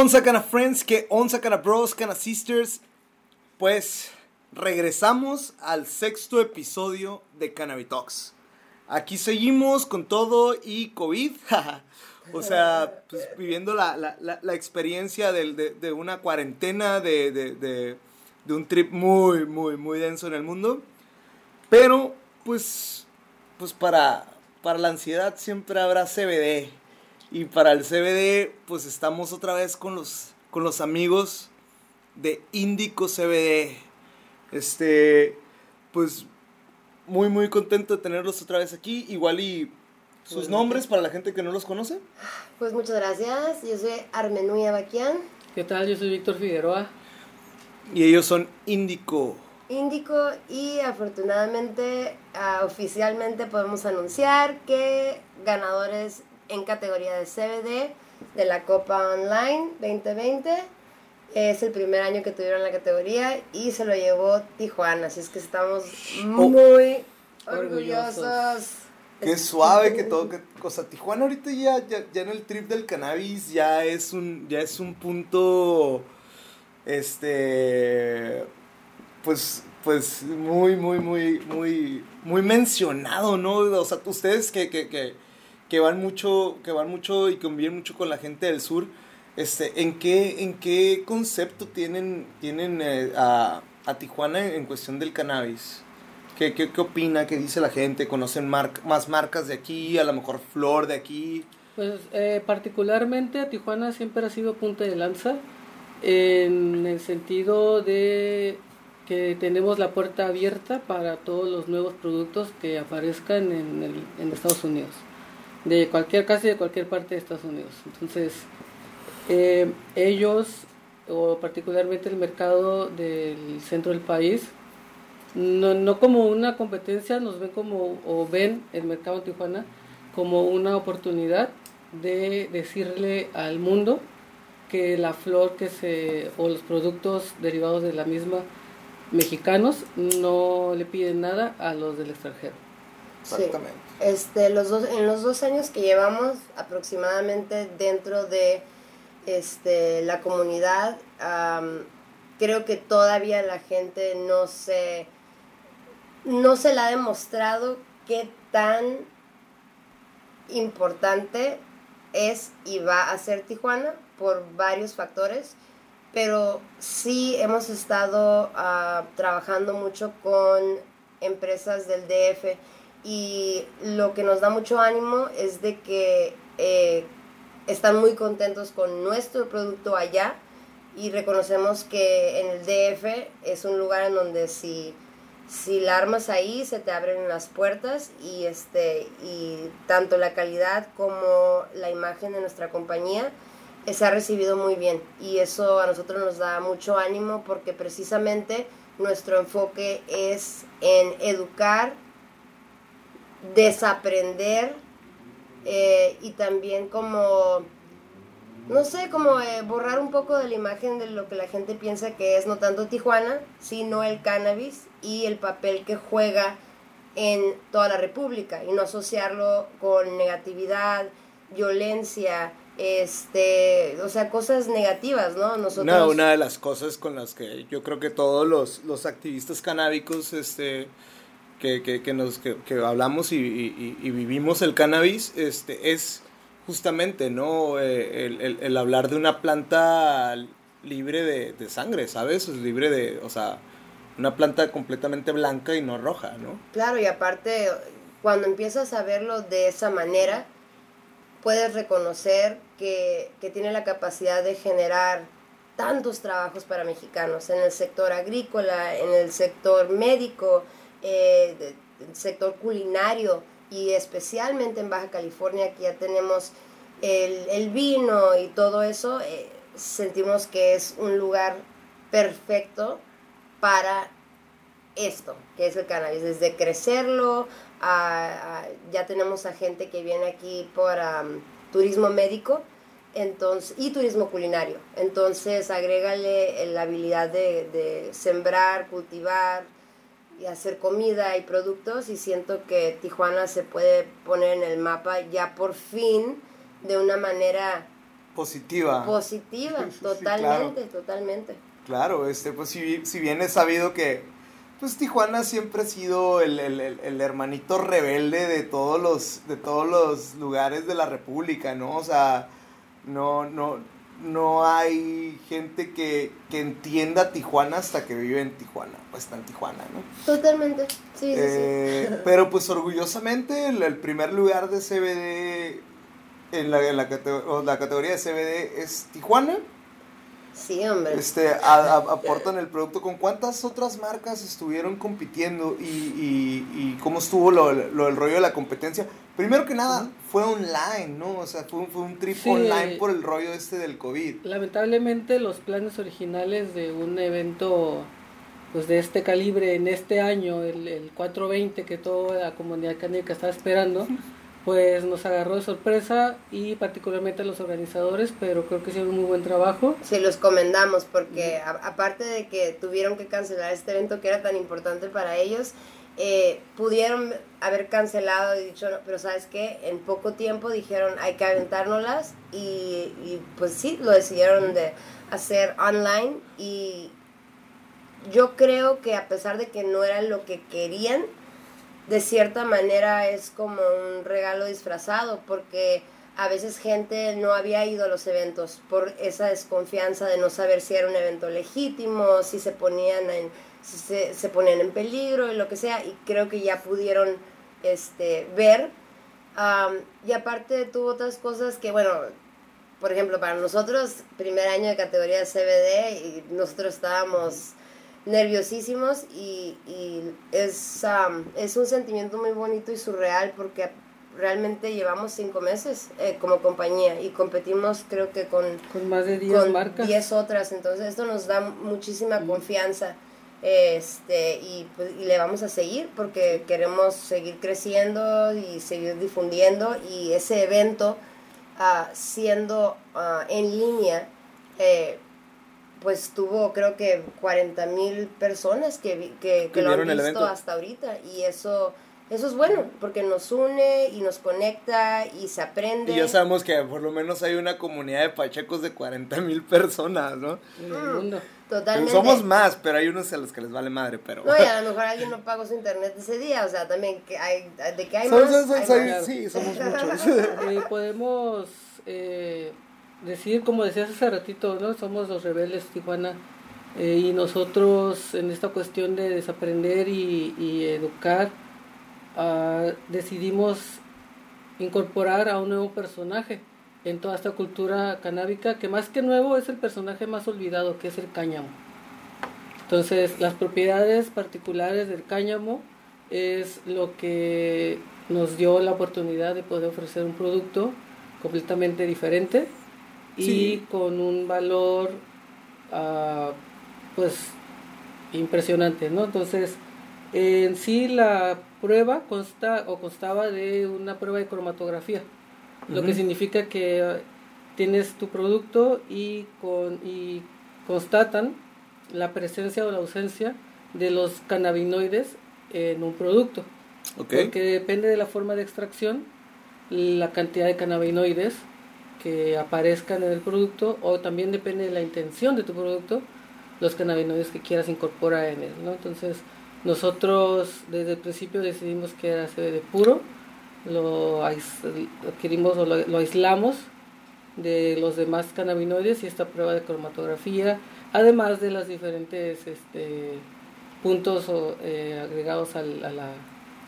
¿Qué onza, cana friends? ¿Qué onza, cana bros, cana sisters? Pues regresamos al sexto episodio de Cannabis Talks. Aquí seguimos con todo y COVID. o sea, pues viviendo la, la, la, experiencia de, de, de, una cuarentena, de, de, un trip muy, muy, muy denso en el mundo. Pero, pues, pues para, para la ansiedad siempre habrá CBD. Y para el CBD, pues estamos otra vez con los, con los amigos de Índico CBD. Este, pues muy, muy contento de tenerlos otra vez aquí. Igual y sus nombres para la gente que no los conoce. Pues muchas gracias. Yo soy Armenuya Baquian. ¿Qué tal? Yo soy Víctor Figueroa. Y ellos son Índico. Índico y afortunadamente ah, oficialmente podemos anunciar que ganadores en categoría de CBD de la Copa Online 2020. Es el primer año que tuvieron la categoría y se lo llevó Tijuana, así es que estamos oh. muy orgullosos. Qué suave que todo, que, cosa, Tijuana ahorita ya, ya, en el trip del cannabis ya es un, ya es un punto, este, pues, pues muy, muy, muy, muy, muy mencionado, ¿no? O sea, ustedes que, que, que que van mucho, que van mucho y conviven mucho con la gente del sur, este, ¿en qué, en qué concepto tienen, tienen eh, a, a, Tijuana en, cuestión del cannabis? ¿Qué, qué, qué opina? ¿Qué dice la gente? ¿Conocen más marcas de aquí? ¿A lo mejor flor de aquí? Pues eh, particularmente Tijuana siempre ha sido punta de lanza en el sentido de que tenemos la puerta abierta para todos los nuevos productos que aparezcan en, el, en Estados Unidos de cualquier, casi de cualquier parte de Estados Unidos. Entonces, eh, ellos, o particularmente el mercado del centro del país, no, no como una competencia, nos ven como, o ven el mercado Tijuana como una oportunidad de decirle al mundo que la flor que se, o los productos derivados de la misma mexicanos no le piden nada a los del extranjero. Exactamente. Este, los dos, en los dos años que llevamos aproximadamente dentro de este, la comunidad, creo que todavía la gente no se, no se le ha demostrado qué tan importante es y va a ser Tijuana por varios factores, pero sí hemos estado ah, trabajando mucho con empresas del DF y lo que nos da mucho ánimo es de que eh, están muy contentos con nuestro producto allá y reconocemos que en el DF es un lugar en donde si, si la armas ahí se te abren las puertas y, este, y tanto la calidad como la imagen de nuestra compañía eh, se ha recibido muy bien. Y eso a nosotros nos da mucho ánimo porque precisamente nuestro enfoque es en educar desaprender eh, y también como, no sé, como eh, borrar un poco de la imagen de lo que la gente piensa que es no tanto Tijuana, sino el cannabis y el papel que juega en toda la República y no asociarlo con negatividad, violencia, este, o sea, cosas negativas, ¿no? Nosotros... Una, de las cosas con las que yo creo que todos los, los activistas canábicos, este, que, que, que nos, que, hablamos y, y, vivimos el cannabis, este, es justamente, ¿no? Eh, el, el, hablar de una planta libre de, de, sangre, ¿sabes? Libre de, o sea, una planta completamente blanca y no roja, ¿no? Claro, y aparte, cuando empiezas a verlo de esa manera, puedes reconocer que, que tiene la capacidad de generar tantos trabajos para mexicanos en el sector agrícola, en el sector médico, eh, sector culinario y especialmente en Baja California que ya tenemos el, vino y todo eso, eh, sentimos que es un lugar perfecto para esto, que es el cannabis, desde crecerlo, ya tenemos a gente que viene aquí por turismo médico entonces, y turismo culinario. Entonces, agrégale la habilidad de sembrar, cultivar, y hacer comida y productos y siento que Tijuana se puede poner en el mapa ya por fin de una manera positiva. Positiva, totalmente, totalmente. Claro, este, pues si, si bien es sabido que pues Tijuana siempre ha sido el, el, el, hermanito rebelde de todos los de todos los lugares de la República, ¿no? O sea, no no no hay gente que, que entienda Tijuana hasta que vive en Tijuana, pues está en Tijuana, ¿no? Totalmente, sí, sí, sí. Eh, pero pues orgullosamente el, primer lugar de CBD en la, en la, la categoría de CBD es Tijuana. Sí, hombre. Este, aportan el producto. ¿Con cuántas otras marcas estuvieron compitiendo y, y, y cómo estuvo lo, lo, el rollo de la competencia? Primero que nada, fue online, ¿no? O sea, fue un, fue un trip online por el rollo este del COVID. Lamentablemente los planes originales de un evento pues de este calibre en este año, el, el 420 que toda la comunidad canica estaba esperando, pues nos agarró de sorpresa y particularmente a los organizadores, pero creo que hicieron un muy buen trabajo. Sí, los comendamos porque aparte de que tuvieron que cancelar este evento que era tan importante para ellos, eh, pudieron haber cancelado y dicho, pero sabes qué, en poco tiempo dijeron hay que aventárnoslas y, y pues sí, lo decidieron de hacer online y yo creo que a pesar de que no era lo que querían, de cierta manera es como un regalo disfrazado porque a veces gente no había ido a los eventos por esa desconfianza de no saber si era un evento legítimo, si se ponían en, si se, se ponían en peligro y lo que sea, y creo que ya pudieron este, ver. y aparte tuvo otras cosas que, bueno, por ejemplo, para nosotros, primer año de categoría CBD, y nosotros estábamos nerviosísimos y, y es, es un sentimiento muy bonito y surreal porque realmente llevamos cinco meses eh, como compañía y competimos creo que con, con más de 10 marcas. 10 otras, entonces esto nos da muchísima confianza este y, pues, y le vamos a seguir porque queremos seguir creciendo y seguir difundiendo y ese evento uh, siendo uh, en línea eh, pues tuvo creo que 40 mil personas que, que, que lo han visto hasta ahorita y eso eso es bueno porque nos une y nos conecta y se aprende. Y ya sabemos que por lo menos hay una comunidad de pachecos de 40 mil personas, ¿no? En el mundo. Totalmente. Somos más, pero hay unos a los que les vale madre, pero... No, y a lo mejor alguien no pagó su internet ese día, o sea, también que hay, de que hay más, Sí, somos muchos. Y podemos... Eh, decir, como decías hace ratito, ¿no? Somos los rebeldes Tijuana eh, y nosotros en esta cuestión de desaprender y, educar uh, decidimos incorporar a un nuevo personaje en toda esta cultura canábica que más que nuevo es el personaje más olvidado que es el cáñamo. Entonces las propiedades particulares del cáñamo es lo que nos dio la oportunidad de poder ofrecer un producto completamente diferente y con un valor uh, pues impresionante, ¿no? Entonces, en sí la prueba consta o constaba de una prueba de cromatografía, lo que significa que tienes tu producto y con y constatan la presencia o la ausencia de los cannabinoides en un producto. Porque depende de la forma de extracción, la cantidad de cannabinoides que aparezcan en el producto o también depende de la intención de tu producto los cannabinoides que quieras incorporar en él, ¿no? Entonces, nosotros desde el principio decidimos que era CBD puro, lo adquirimos o lo, aislamos de los demás cannabinoides y esta prueba de cromatografía, además de los diferentes este, puntos eh, agregados a, la,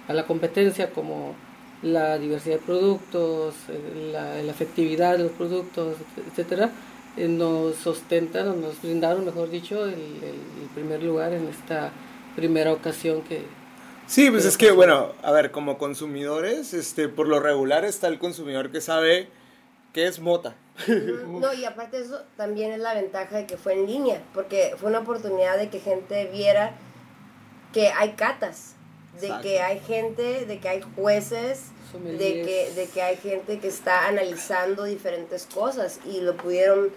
a la competencia como la diversidad de productos, eh, la, la efectividad de los productos, etcétera, eh, nos sostentan o nos brindaron, mejor dicho, el, el, primer lugar en esta primera ocasión que... Sí, pues es que, bueno, a ver, como consumidores, este, por lo regular está el consumidor que sabe qué es mota. No, y aparte de eso, también es la ventaja de que fue en línea, porque fue una oportunidad de que gente viera que hay catas, de que hay gente, de que hay jueces, de que, de que hay gente que está analizando diferentes cosas y lo pudieron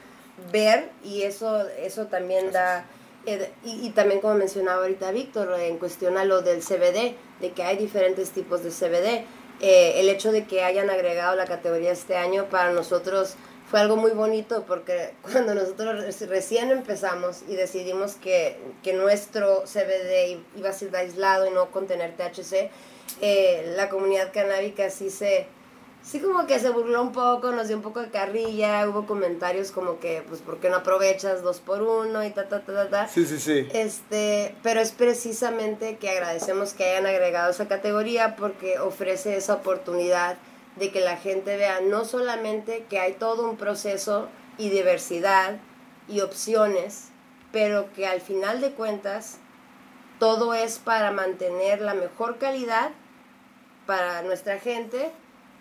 ver y eso, eso también da... Eh, y, también como mencionaba ahorita Víctor, en cuestión a lo del CBD, de que hay diferentes tipos de CBD. Eh, el hecho de que hayan agregado la categoría este año para nosotros fue algo muy bonito porque cuando nosotros recién empezamos y decidimos que, que nuestro CBD iba a ser aislado y no contener THC, eh, la comunidad canábica sí se, sí como que se burló un poco, nos dio un poco de carrilla, hubo comentarios como que, pues, ¿por qué no aprovechas dos por uno y ta, ta, ta, ta, ta? Sí, sí, sí. Este, pero es precisamente que agradecemos que hayan agregado esa categoría porque ofrece esa oportunidad de que la gente vea no solamente que hay todo un proceso y diversidad y opciones, pero que al final de cuentas todo es para mantener la mejor calidad para nuestra gente,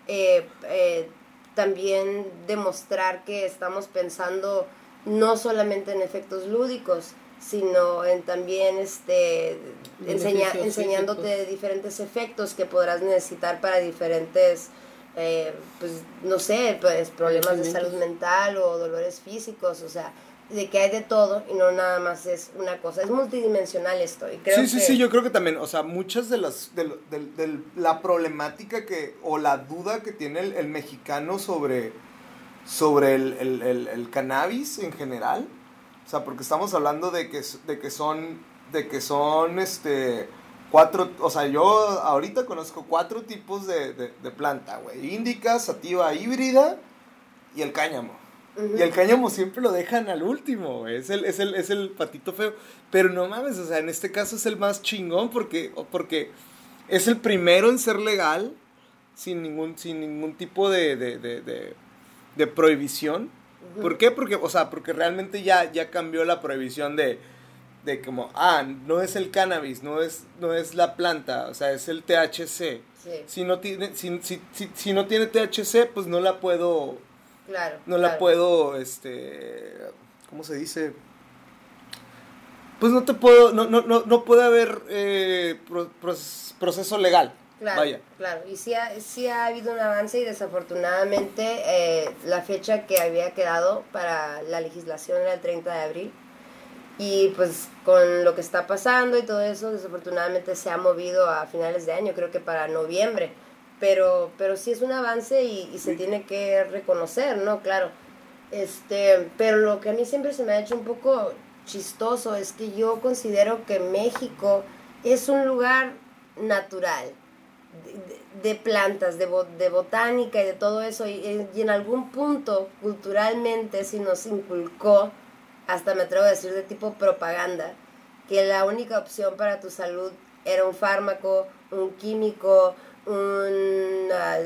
eh, eh, también demostrar que estamos pensando no solamente en efectos lúdicos, sino en también este enseña, enseñándote diferentes efectos que podrás necesitar para diferentes eh, pues no sé, pues problemas de salud mental o dolores físicos, o sea, de que hay de todo y no nada más es una cosa, es multidimensional esto. Y creo sí, sí, sí, yo creo que también, o sea, muchas de las, de, de, la problemática que, o la duda que tiene el, mexicano sobre, sobre el, el, el, cannabis en general, o sea, porque estamos hablando de que, de que son, de que son, este, cuatro, o sea, yo ahorita conozco cuatro tipos de, de, planta, güey. Índica, sativa, híbrida y el cáñamo. Y el cáñamo siempre lo dejan al último, güey. Es el, es, el, es el patito feo. Pero no mames, o sea, en este caso es el más chingón porque, porque es el primero en ser legal sin ningún, sin ningún tipo de, de, de, de prohibición. ¿Por qué? Porque, o sea, porque realmente ya, ya cambió la prohibición de de como, ah, no es el cannabis, no es, no es la planta, o sea, es el THC. Si, no tiene, si, si, si, no tiene THC, pues no la puedo... Claro. No la puedo, este... ¿Cómo se dice? Pues no te puedo, no, no, no, no puede haber eh, proceso legal. Claro, Vaya. claro. Y sí ha, sí ha habido un avance y desafortunadamente eh, la fecha que había quedado para la legislación era el 30 de abril y pues con lo que está pasando y todo eso, desafortunadamente se ha movido a finales de año, creo que para noviembre. Pero, pero sí es un avance y, se tiene que reconocer, ¿no? Claro. Este, pero lo que a mí siempre se me ha hecho un poco chistoso es que yo considero que México es un lugar natural de, plantas, de, de, botánica y de todo eso. Y, y en algún punto, culturalmente, si nos inculcó hasta me atrevo a decir de tipo propaganda, que la única opción para tu salud era un fármaco, un químico, una,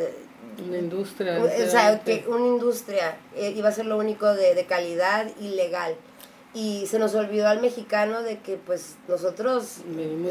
una industria. o sea, que una industria eh, iba a ser lo único de, de calidad y legal. Y se nos olvidó al mexicano de que pues nosotros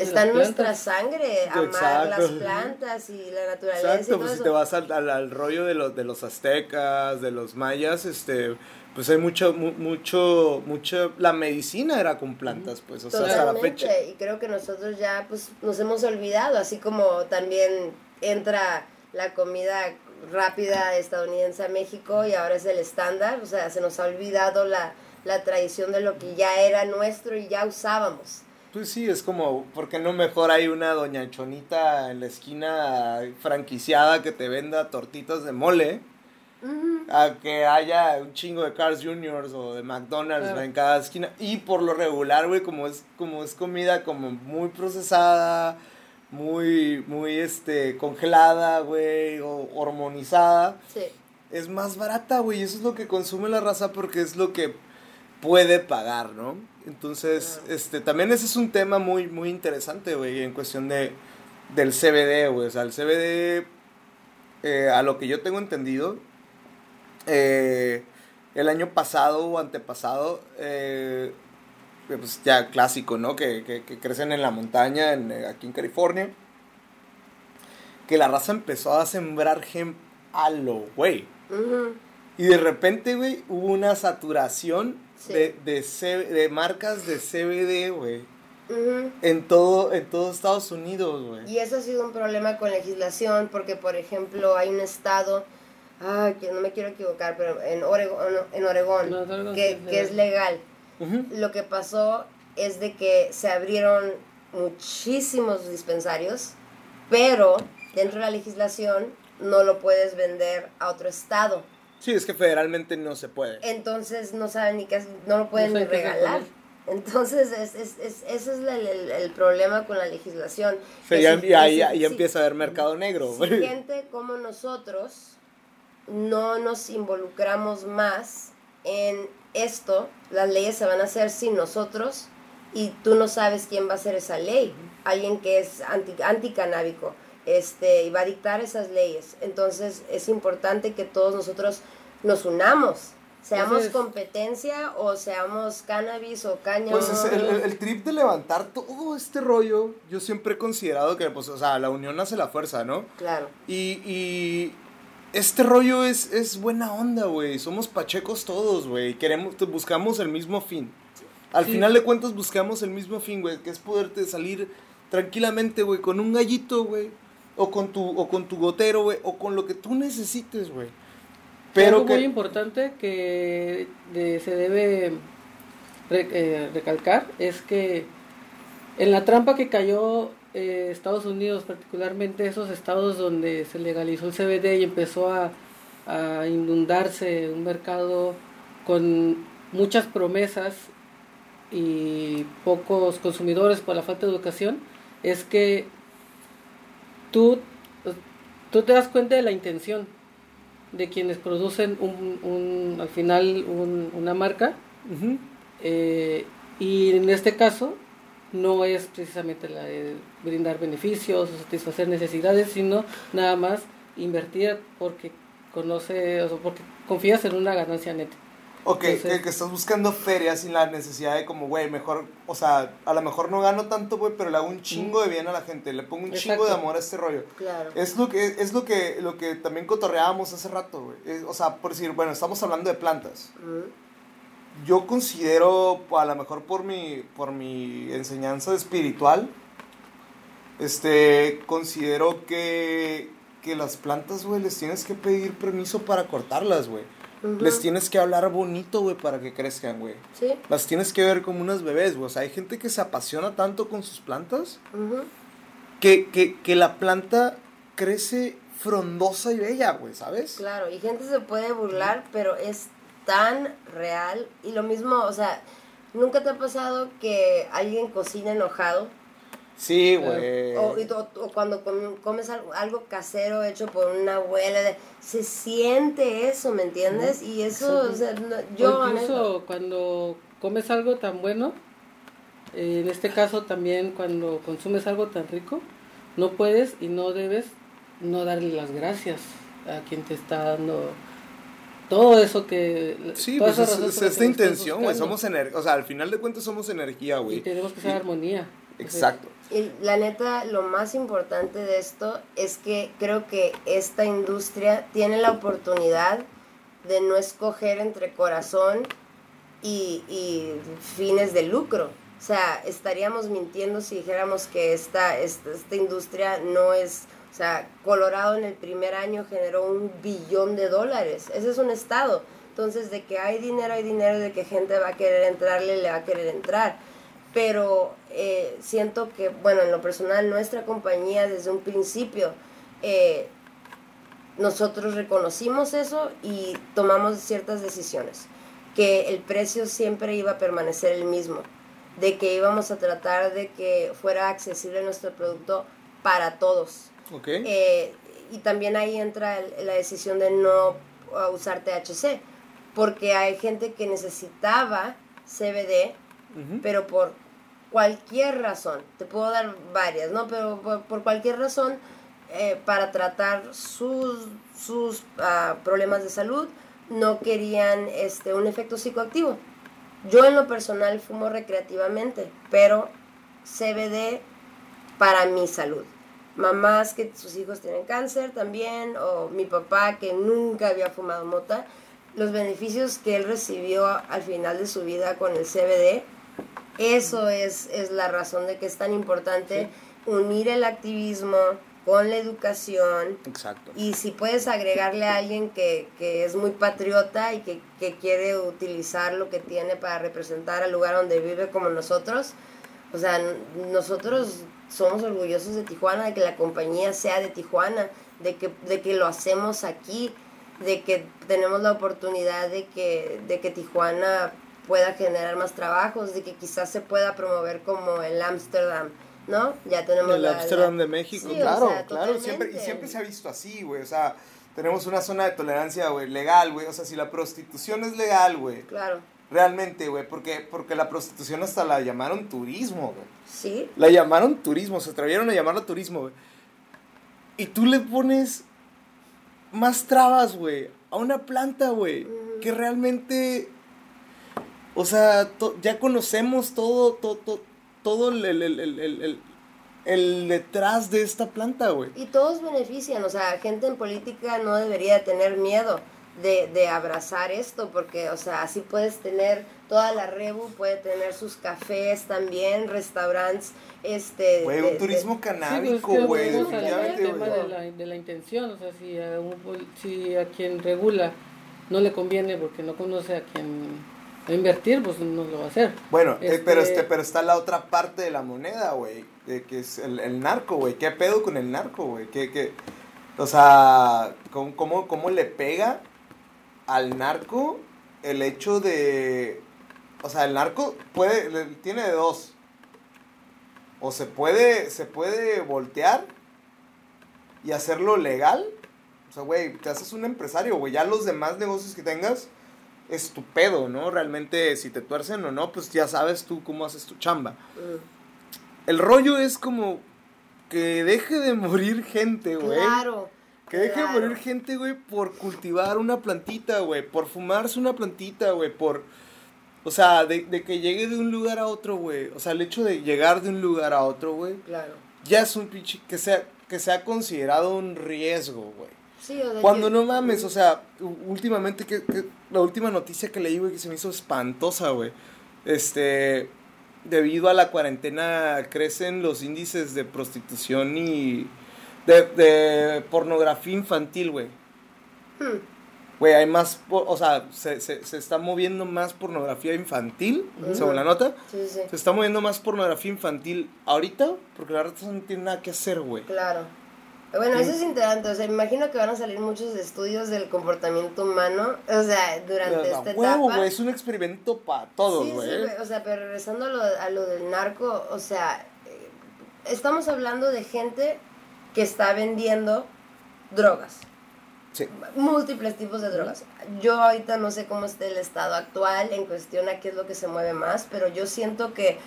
está en nuestra sangre amar las plantas y la naturaleza. Exacto, pues si te vas al, al, al rollo de los, de los aztecas, de los mayas, este pues hay mucho, mucho, mucho, la medicina era con plantas, pues, o sea, hasta la fecha. Y creo que nosotros ya, pues, nos hemos olvidado, así como también entra la comida rápida estadounidense a México y ahora es el estándar, o sea, se nos ha olvidado la, la tradición de lo que ya era nuestro y ya usábamos. Pues sí, es como, ¿por qué no mejor hay una doña Chonita en la esquina franquiciada que te venda tortitas de mole? a que haya un chingo de Cars Juniors o de McDonald's en cada esquina. Y por lo regular, güey, como es, como es comida como muy procesada, muy, muy este, congelada, güey, o hormonizada. Es más barata, güey. Eso es lo que consume la raza porque es lo que puede pagar, ¿no? Entonces, este, también ese es un tema muy, muy interesante, güey, en cuestión de, del CBD, güey. O sea, el CBD, eh, a lo que yo tengo entendido, eh, el año pasado o antepasado, eh, pues ya clásico, ¿no? Que, que, crecen en la montaña, en, aquí en California. Que la raza empezó a sembrar gem a lo güey. Y de repente, güey, hubo una saturación de, de, de, marcas de CBD, güey. en, todo, en todo Estados Unidos, güey. Y eso ha sido un problema con legislación, porque, por ejemplo, hay un estado ah, que no me quiero equivocar, pero en Oregón, en Oregón que, que, es legal. Lo que pasó es de que se abrieron muchísimos dispensarios, pero dentro de la legislación no lo puedes vender a otro estado. Sí, es que federalmente no se puede. Entonces no saben ni qué, hacer, no lo pueden No ni regalar. Entonces, es, es, es- ese es el, el- el problema con la legislación. Sea, Que ya, si- ya- ya- ya si- empieza a haber mercado negro. si gente como nosotros no nos involucramos más en esto, las leyes se van a hacer sin nosotros y tú no sabes quién va a hacer esa ley. Alguien que es anti, anticanábico este, y va a dictar esas leyes. Entonces es importante que todos nosotros nos unamos. Seamos Entonces- competencia o seamos cannabis o caña. Pues es el, el- el trip de levantar todo este rollo, yo siempre he considerado que, pues, o sea, la unión hace la fuerza, ¿no? Claro. Y, y este rollo es, es buena onda, güey. Somos pachecos todos, güey. Queremos, buscamos el mismo fin. Al Sí. final de cuentas buscamos el mismo fin, güey, que es poderte salir tranquilamente, güey, con un gallito, güey, o con tu o con tu gotero, güey, o con lo que tú necesites, güey. Pero Algo muy que importante que de- se debe re- eh, recalcar es que en la trampa que cayó eh, Estados Unidos, particularmente esos estados donde se legalizó el CBD y empezó a, a inundarse un mercado con muchas promesas y pocos consumidores por la falta de educación, es que tú, tú te das cuenta de la intención de quienes producen un, un- al final un- una marca eh, y en este caso no es precisamente la de brindar beneficios o satisfacer necesidades, sino nada más invertir porque conoce, o sea, porque confías en una ganancia neta. Ok, que, que estás buscando ferias sin la necesidad de como, güey, mejor, o sea, a lo mejor no gano tanto, güey, pero le hago un chingo de bien a la gente, le pongo un chingo de amor a este rollo. Claro. Es lo que, es lo que, lo que también cotorreábamos hace rato, güey. O sea, por decir, bueno, estamos hablando de plantas. Yo considero, a lo mejor por mi, por mi enseñanza espiritual, este, considero que, que las plantas, güey, les tienes que pedir permiso para cortarlas, güey. Les tienes que hablar bonito, güey, para que crezcan, güey. Sí. Las tienes que ver como unas bebés, güey. O sea, hay gente que se apasiona tanto con sus plantas que, que, que la planta crece frondosa y bella, güey, ¿sabes? Claro, y gente se puede burlar, pero es tan real. Y lo mismo, o sea, ¿nunca te ha pasado que alguien cocina enojado? Sí, güey. O, y cuando com- comes algo, algo casero hecho por una abuela, de- se siente eso, ¿me entiendes? Y eso, o sea, no- yo... o incluso cuando comes algo tan bueno, eh, en este caso también cuando consumes algo tan rico, no puedes y no debes no darle las gracias a quien te está dando todo eso que... Sí, pues es, esta intención, güey. Somos energía. O sea, al final de cuentas somos energía, Y güey. tenemos que ser Y- armonía. Exacto. Y la neta, lo más importante de esto es que creo que esta industria tiene la oportunidad de no escoger entre corazón y, y fines de lucro. O sea, estaríamos mintiendo si dijéramos que esta, esta, esta industria no es... O sea, Colorado en el primer año generó un billón de dólares. Ese es un estado. Entonces, de que hay dinero, hay dinero, de que gente va a querer entrarle, le va a querer entrar pero eh, siento que, bueno, en lo personal, nuestra compañía desde un principio, eh, nosotros reconocimos eso y tomamos ciertas decisiones, que el precio siempre iba a permanecer el mismo, de que íbamos a tratar de que fuera accesible nuestro producto para todos. Ok. Eh, y también ahí entra el- la decisión de no uh, usar THC, porque hay gente que necesitaba CBD, pero por cualquier razón, te puedo dar varias, ¿no? Pero por, cualquier razón, eh, para tratar sus, sus ah, problemas de salud, no querían este, un efecto psicoactivo. Yo en lo personal fumo recreativamente, pero CBD para mi salud. Mamás que sus hijos tienen cáncer también, o mi papá que nunca había fumado mota, los beneficios que él recibió al final de su vida con el CBD, eso es, es la razón de que es tan importante unir el activismo con la educación Exacto. y si puedes agregarle a alguien que, que es muy patriota y que, que quiere utilizar lo que tiene para representar al lugar donde vive como nosotros, o sea, nosotros somos orgullosos de Tijuana, de que la compañía sea de Tijuana, de que, de que lo hacemos aquí. de que tenemos la oportunidad de que, de que Tijuana pueda generar más trabajos, de que quizás se pueda promover como el Ámsterdam, ¿no? Ya tenemos El Ámsterdam de México, Sí, o claro, sea, claro, siempre, y siempre se ha visto así, güey, o sea, tenemos una zona de tolerancia, güey, legal, güey, o sea, si la prostitución es legal, güey, Claro, realmente, güey, porque, porque la prostitución hasta la llamaron turismo, güey. sí, La llamaron turismo, se atrevieron a llamarla turismo, güey. Y tú le pones más trabas, güey, a una planta, güey, que realmente, o sea, to- ya conocemos todo, todo, todo el, el, el, el, el- el- el detrás de esta planta, güey. Y todos benefician, o sea, gente en política no debería tener miedo de, de abrazar esto, porque, o sea, así puedes tener, toda la Rebu puede tener sus cafés también, restaurantes, este... Güey, de- un de- turismo Sí, pues, canábico, güey, al definitivamente, tema de la, de la intención, o sea, si a, un pol- si a quien regula no le conviene porque no conoce a quien a invertir, pues no lo va a hacer. Bueno, eh, pero, Este- este, pero está la otra parte de la moneda, güey, que es el, el narco, güey. ¿Qué pedo con el narco, güey? ¿Qué, qué? O sea, ¿cómo, cómo, cómo le pega al narco el hecho de... O sea, el narco puede, tiene de dos. O se puede, se puede voltear y hacerlo legal. O sea, güey, te haces un empresario, güey. Ya los demás negocios que tengas es tu pedo, ¿no? Realmente, si te tuercen o no, pues ya sabes tú cómo haces tu chamba. Mm, El rollo es como que deje de morir gente, güey. Claro. Que deje claro. de morir gente, güey, por cultivar una plantita, güey. Por fumarse una plantita, güey. Por. O sea, de, de que llegue de un lugar a otro, güey. O sea, el hecho de llegar de un lugar a otro, güey. Claro. Ya es un pinche. Que sea, que sea considerado un riesgo, güey. Sí, o sea, Cuando no mames, o sea, últimamente, que, que- la última noticia que leí, güey, que se me hizo espantosa, güey. Este, debido a la cuarentena crecen los índices de prostitución y de, de pornografía infantil, güey. Hmm, Güey, hay más, o sea, se, se, se está moviendo más pornografía infantil, Ujú. según la nota. Sí, sí, Se está moviendo más pornografía infantil ahorita, porque la verdad no tiene nada que hacer, güey. claro. Bueno, eso es interesante, o sea, imagino que van a salir muchos estudios del comportamiento humano, o sea, durante A esta huevo, etapa. es un experimento para todos, Sí, sí, güey. güey, o sea, pero regresando a lo, a lo del narco, o sea, eh, estamos hablando de gente que está vendiendo drogas, Sí. múltiples tipos de drogas. Yo ahorita no sé cómo está el estado actual en cuestión a qué es lo que se mueve más, pero yo siento que,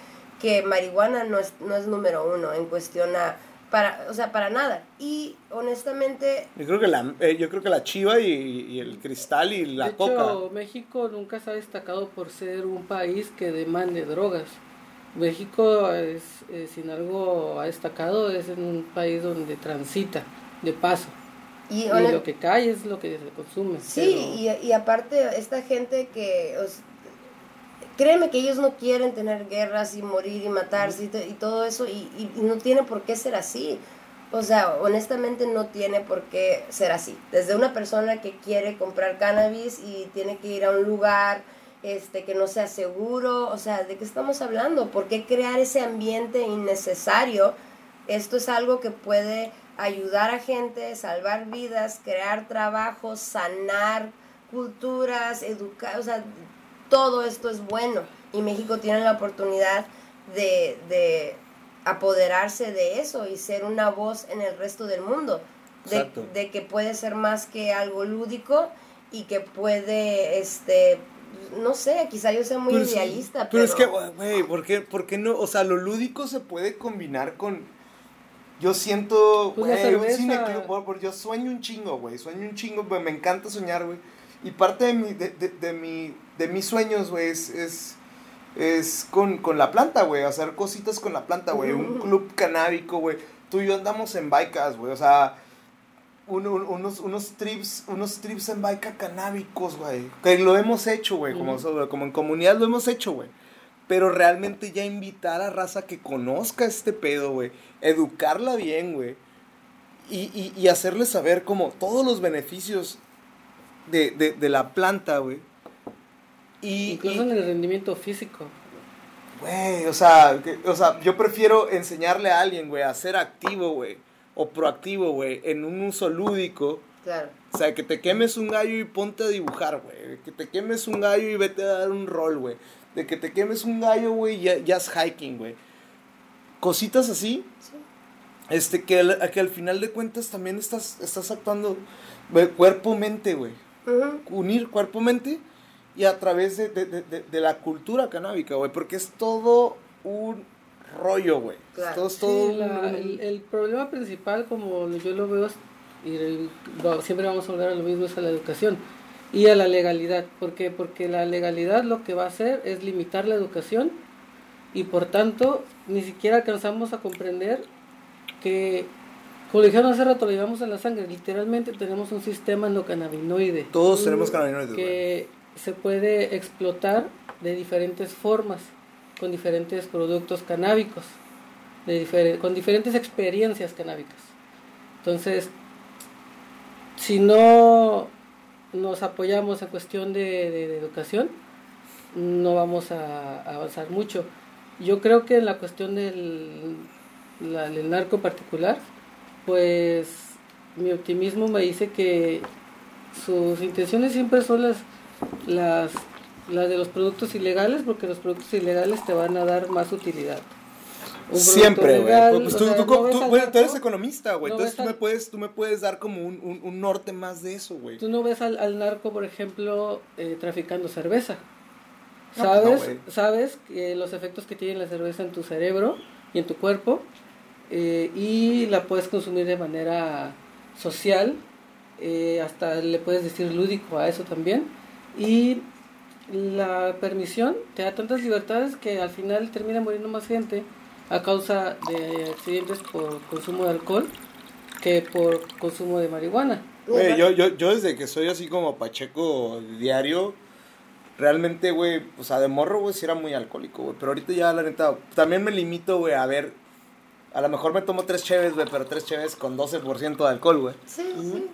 que marihuana no es, no es número uno en cuestión a, para, o sea, para nada. Y honestamente, Yo creo que la, eh, yo creo que la chiva y, y el cristal y la de coca. hecho, México nunca se ha destacado por ser un país que demande drogas. México, es, eh, sin algo ha destacado, es en un país donde transita de paso. y, lo que cae es lo que se consume. Sí, y, y aparte esta gente que, o créeme que ellos no quieren tener guerras y morir y matarse y, to- y todo eso y no tiene por qué ser así. O sea, honestamente no tiene por qué ser así. Desde una persona que quiere comprar cannabis y tiene que ir a un lugar este que no sea seguro, o sea, ¿de qué estamos hablando? ¿Por qué crear ese ambiente innecesario? Esto es algo que puede ayudar a gente, salvar vidas, crear trabajos, sanar culturas, educar, o sea, todo esto es bueno. Y México tiene la oportunidad de, de apoderarse de eso y ser una voz en el resto del mundo. De, que puede ser más que algo lúdico y que puede, este, no sé, quizá yo sea muy Pero es- idealista, pero, pero... es que, güey, ¿por qué, por qué no? O sea, lo lúdico se puede combinar con. Yo siento, Pues güey, un por- por- yo sueño un chingo, güey, sueño un chingo, güey, me encanta soñar, güey. Y parte de mi, de, de, de mi, de mis sueños, güey, es, es, es con, con la planta, güey, hacer cositas con la planta, güey, un club canábico, güey. Tú y yo andamos en bikes, güey, o sea, un- un- unos, unos trips, unos trips en bike canábicos, güey. Que lo hemos hecho, güey, como, como en comunidad lo hemos hecho, güey. Pero realmente ya invitar a raza que conozca este pedo, güey. Educarla bien, güey. Y, y, y hacerle saber como todos los beneficios de, de, de la planta, güey. Y, Incluso y- en el rendimiento físico. Güey, o sea, que- o sea, yo prefiero enseñarle a alguien, güey, a ser activo, güey, o proactivo, güey, en un uso lúdico, Claro. O sea, que te quemes un gallo y ponte a dibujar, güey. Que te quemes un gallo y vete a dar un rol, güey. De que te quemes un gallo, güey, ya, ya es hiking, güey. Cositas así. Sí. Este, que, al- que al final de cuentas también estás, estás actuando güey, cuerpo-mente, güey. Unir cuerpo-mente y a través de, de, de, la cultura canábica, güey. Porque es todo un rollo, güey. Claro. Todo Sí, todo un- la- un- el, el problema principal, como yo lo veo, es- y el- siempre vamos a hablar a lo mismo, es a la educación y a la legalidad. ¿Por qué? Porque la legalidad lo que va a hacer es limitar la educación y por tanto ni siquiera alcanzamos a comprender que, como dijeron hace rato, lo llevamos en la sangre, literalmente tenemos un sistema endocannabinoide Todos tenemos cannabinoides, güey. que se puede explotar de diferentes formas, con diferentes productos canábicos, de con diferentes experiencias canábicas. Entonces, si no nos apoyamos en cuestión de, de- de educación, no vamos a, a avanzar mucho. Yo creo que en la cuestión del, la- del narco particular, pues mi optimismo me dice que sus intenciones siempre son las, las, las de los productos ilegales, porque los productos ilegales te van a dar más utilidad. Un Siempre, güey. Pues tú, sea, tú, no al eres economista, güey. no Entonces tú me, al- puedes, tú me puedes dar como un, un, un norte más de eso, güey. Tú no ves al, al narco, por ejemplo, eh, traficando cerveza. No, pues Sabes, sabes que los efectos que tiene la cerveza en tu cerebro y en tu cuerpo eh, y la puedes consumir de manera social, eh, hasta le puedes decir lúdico a eso también. Y la permisión te da tantas libertades que al final termina muriendo más gente a causa de accidentes por consumo de alcohol que por consumo de marihuana. Yo, yo, yo desde que soy así como Pacheco diario, realmente, güey, o sea, de morro, güey, sí era muy alcohólico, güey. Pero ahorita ya, la neta, también me limito, güey, a ver. A lo mejor me tomo tres cheves, güey, pero tres cheves con 12% de alcohol, güey. Sí, sí.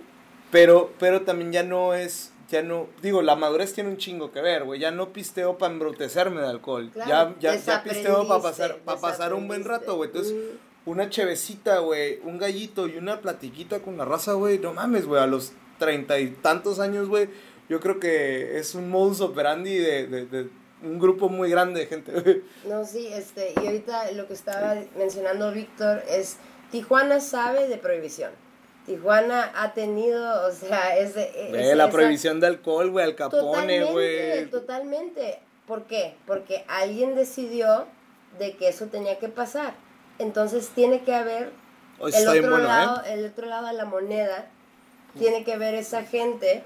Pero, pero también ya no es, ya no, digo, la madurez tiene un chingo que ver, güey. Ya no pisteo para embrutecerme de alcohol. Claro, ya, ya, ya pisteo para pasar, para pasar un buen rato, güey. Entonces, Mm. una chevecita, güey, un gallito y una platiquita con la raza, güey. No mames, güey, a los treinta y tantos años, güey. Yo creo que es un modus operandi de, de, de un grupo muy grande de gente. No, sí, este, y ahorita lo que estaba mencionando Víctor es, Tijuana sabe de prohibición. Tijuana ha tenido, o sea, es de... Ve, la prohibición de alcohol, güey, al capone, Totalmente, güey. totalmente. ¿Por qué? Porque alguien decidió de que eso tenía que pasar. Entonces tiene que haber Hoy el otro bueno, lado, ¿eh? el otro lado de la moneda tiene que ver esa gente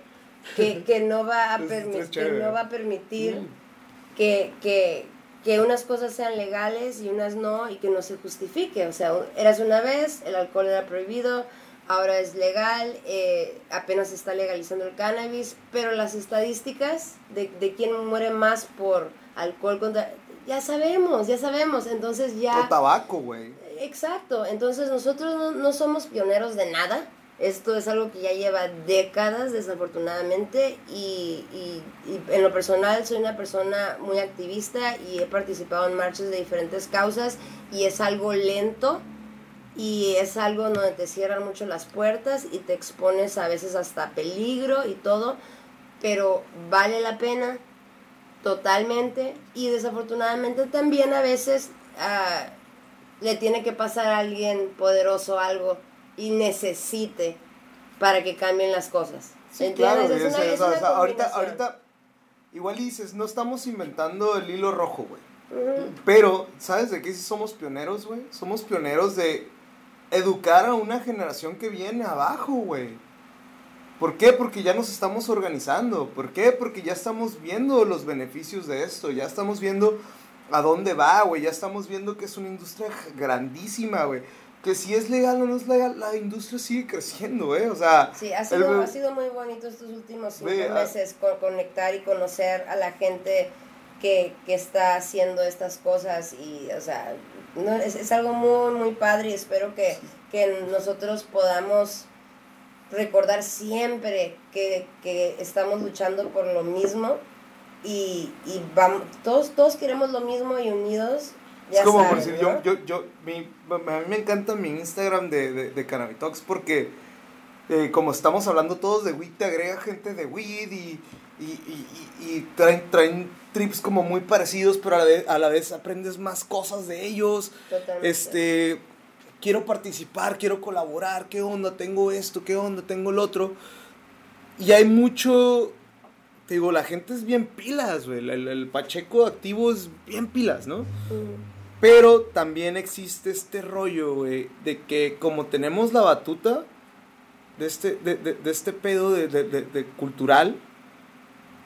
que, que no va a permitir, no va a permitir Mm. Que, que, que unas cosas sean legales y unas no y que no se justifique. O sea, eras una vez, el alcohol era prohibido, ahora es legal, eh, apenas se está legalizando el cannabis, pero las estadísticas de, de quién muere más por alcohol contra... Ya sabemos, ya sabemos, entonces ya... O tabaco, güey. Exacto, entonces nosotros no, no somos pioneros de nada. Esto es algo que ya lleva décadas, desafortunadamente, y, y- en lo personal soy una persona muy activista y he participado en marchas de diferentes causas y es algo lento y es algo donde te cierran mucho las puertas y te expones a veces hasta peligro y todo, pero vale la pena totalmente y desafortunadamente también a veces ah, le tiene que pasar a alguien poderoso algo y necesite para que cambien las cosas. Sí, ¿Entiendes? claro, Es una- o sea, es o una sea, ahorita, ahorita, igual dices, no estamos inventando el hilo rojo, güey. Pero, ¿sabes de qué sí somos pioneros, güey? Somos pioneros de educar a una generación que viene abajo, güey. ¿Por qué? Porque ya nos estamos organizando. ¿Por qué? Porque ya estamos viendo los beneficios de esto. Ya estamos viendo a dónde va, güey. Ya estamos viendo que es una industria grandísima, güey. Que si es legal o no es legal, la industria sigue creciendo, güey. O sea, Sí, ha sido, el- ha sido muy bonito estos últimos cinco Ve, ah. meses con conectar y conocer a la gente que, que está haciendo estas cosas y, o sea, no, es, es algo muy, muy padre y espero que, que nosotros podamos recordar siempre que, que estamos luchando por lo mismo y, y vamos, todos, todos queremos lo mismo y unidos. Ya es como por decir, yo, yo, yo, mi, a mí me encanta mi Instagram de, de, de Cannabitox porque eh, como estamos hablando todos de weed, te agrega gente de weed y, y, y, y- y traen, traen trips como muy parecidos, pero a la, vez, a la vez aprendes más cosas de ellos. Totalmente. Este, quiero participar, quiero colaborar, qué onda, tengo esto, qué onda, tengo lo otro. Y hay mucho, te digo, la gente es bien pilas, güey. El, el Pacheco activo es bien pilas, ¿no? Mm, Pero también existe este rollo, güey, de que como tenemos la batuta de este, de, de- de este pedo de, de- de- de cultural,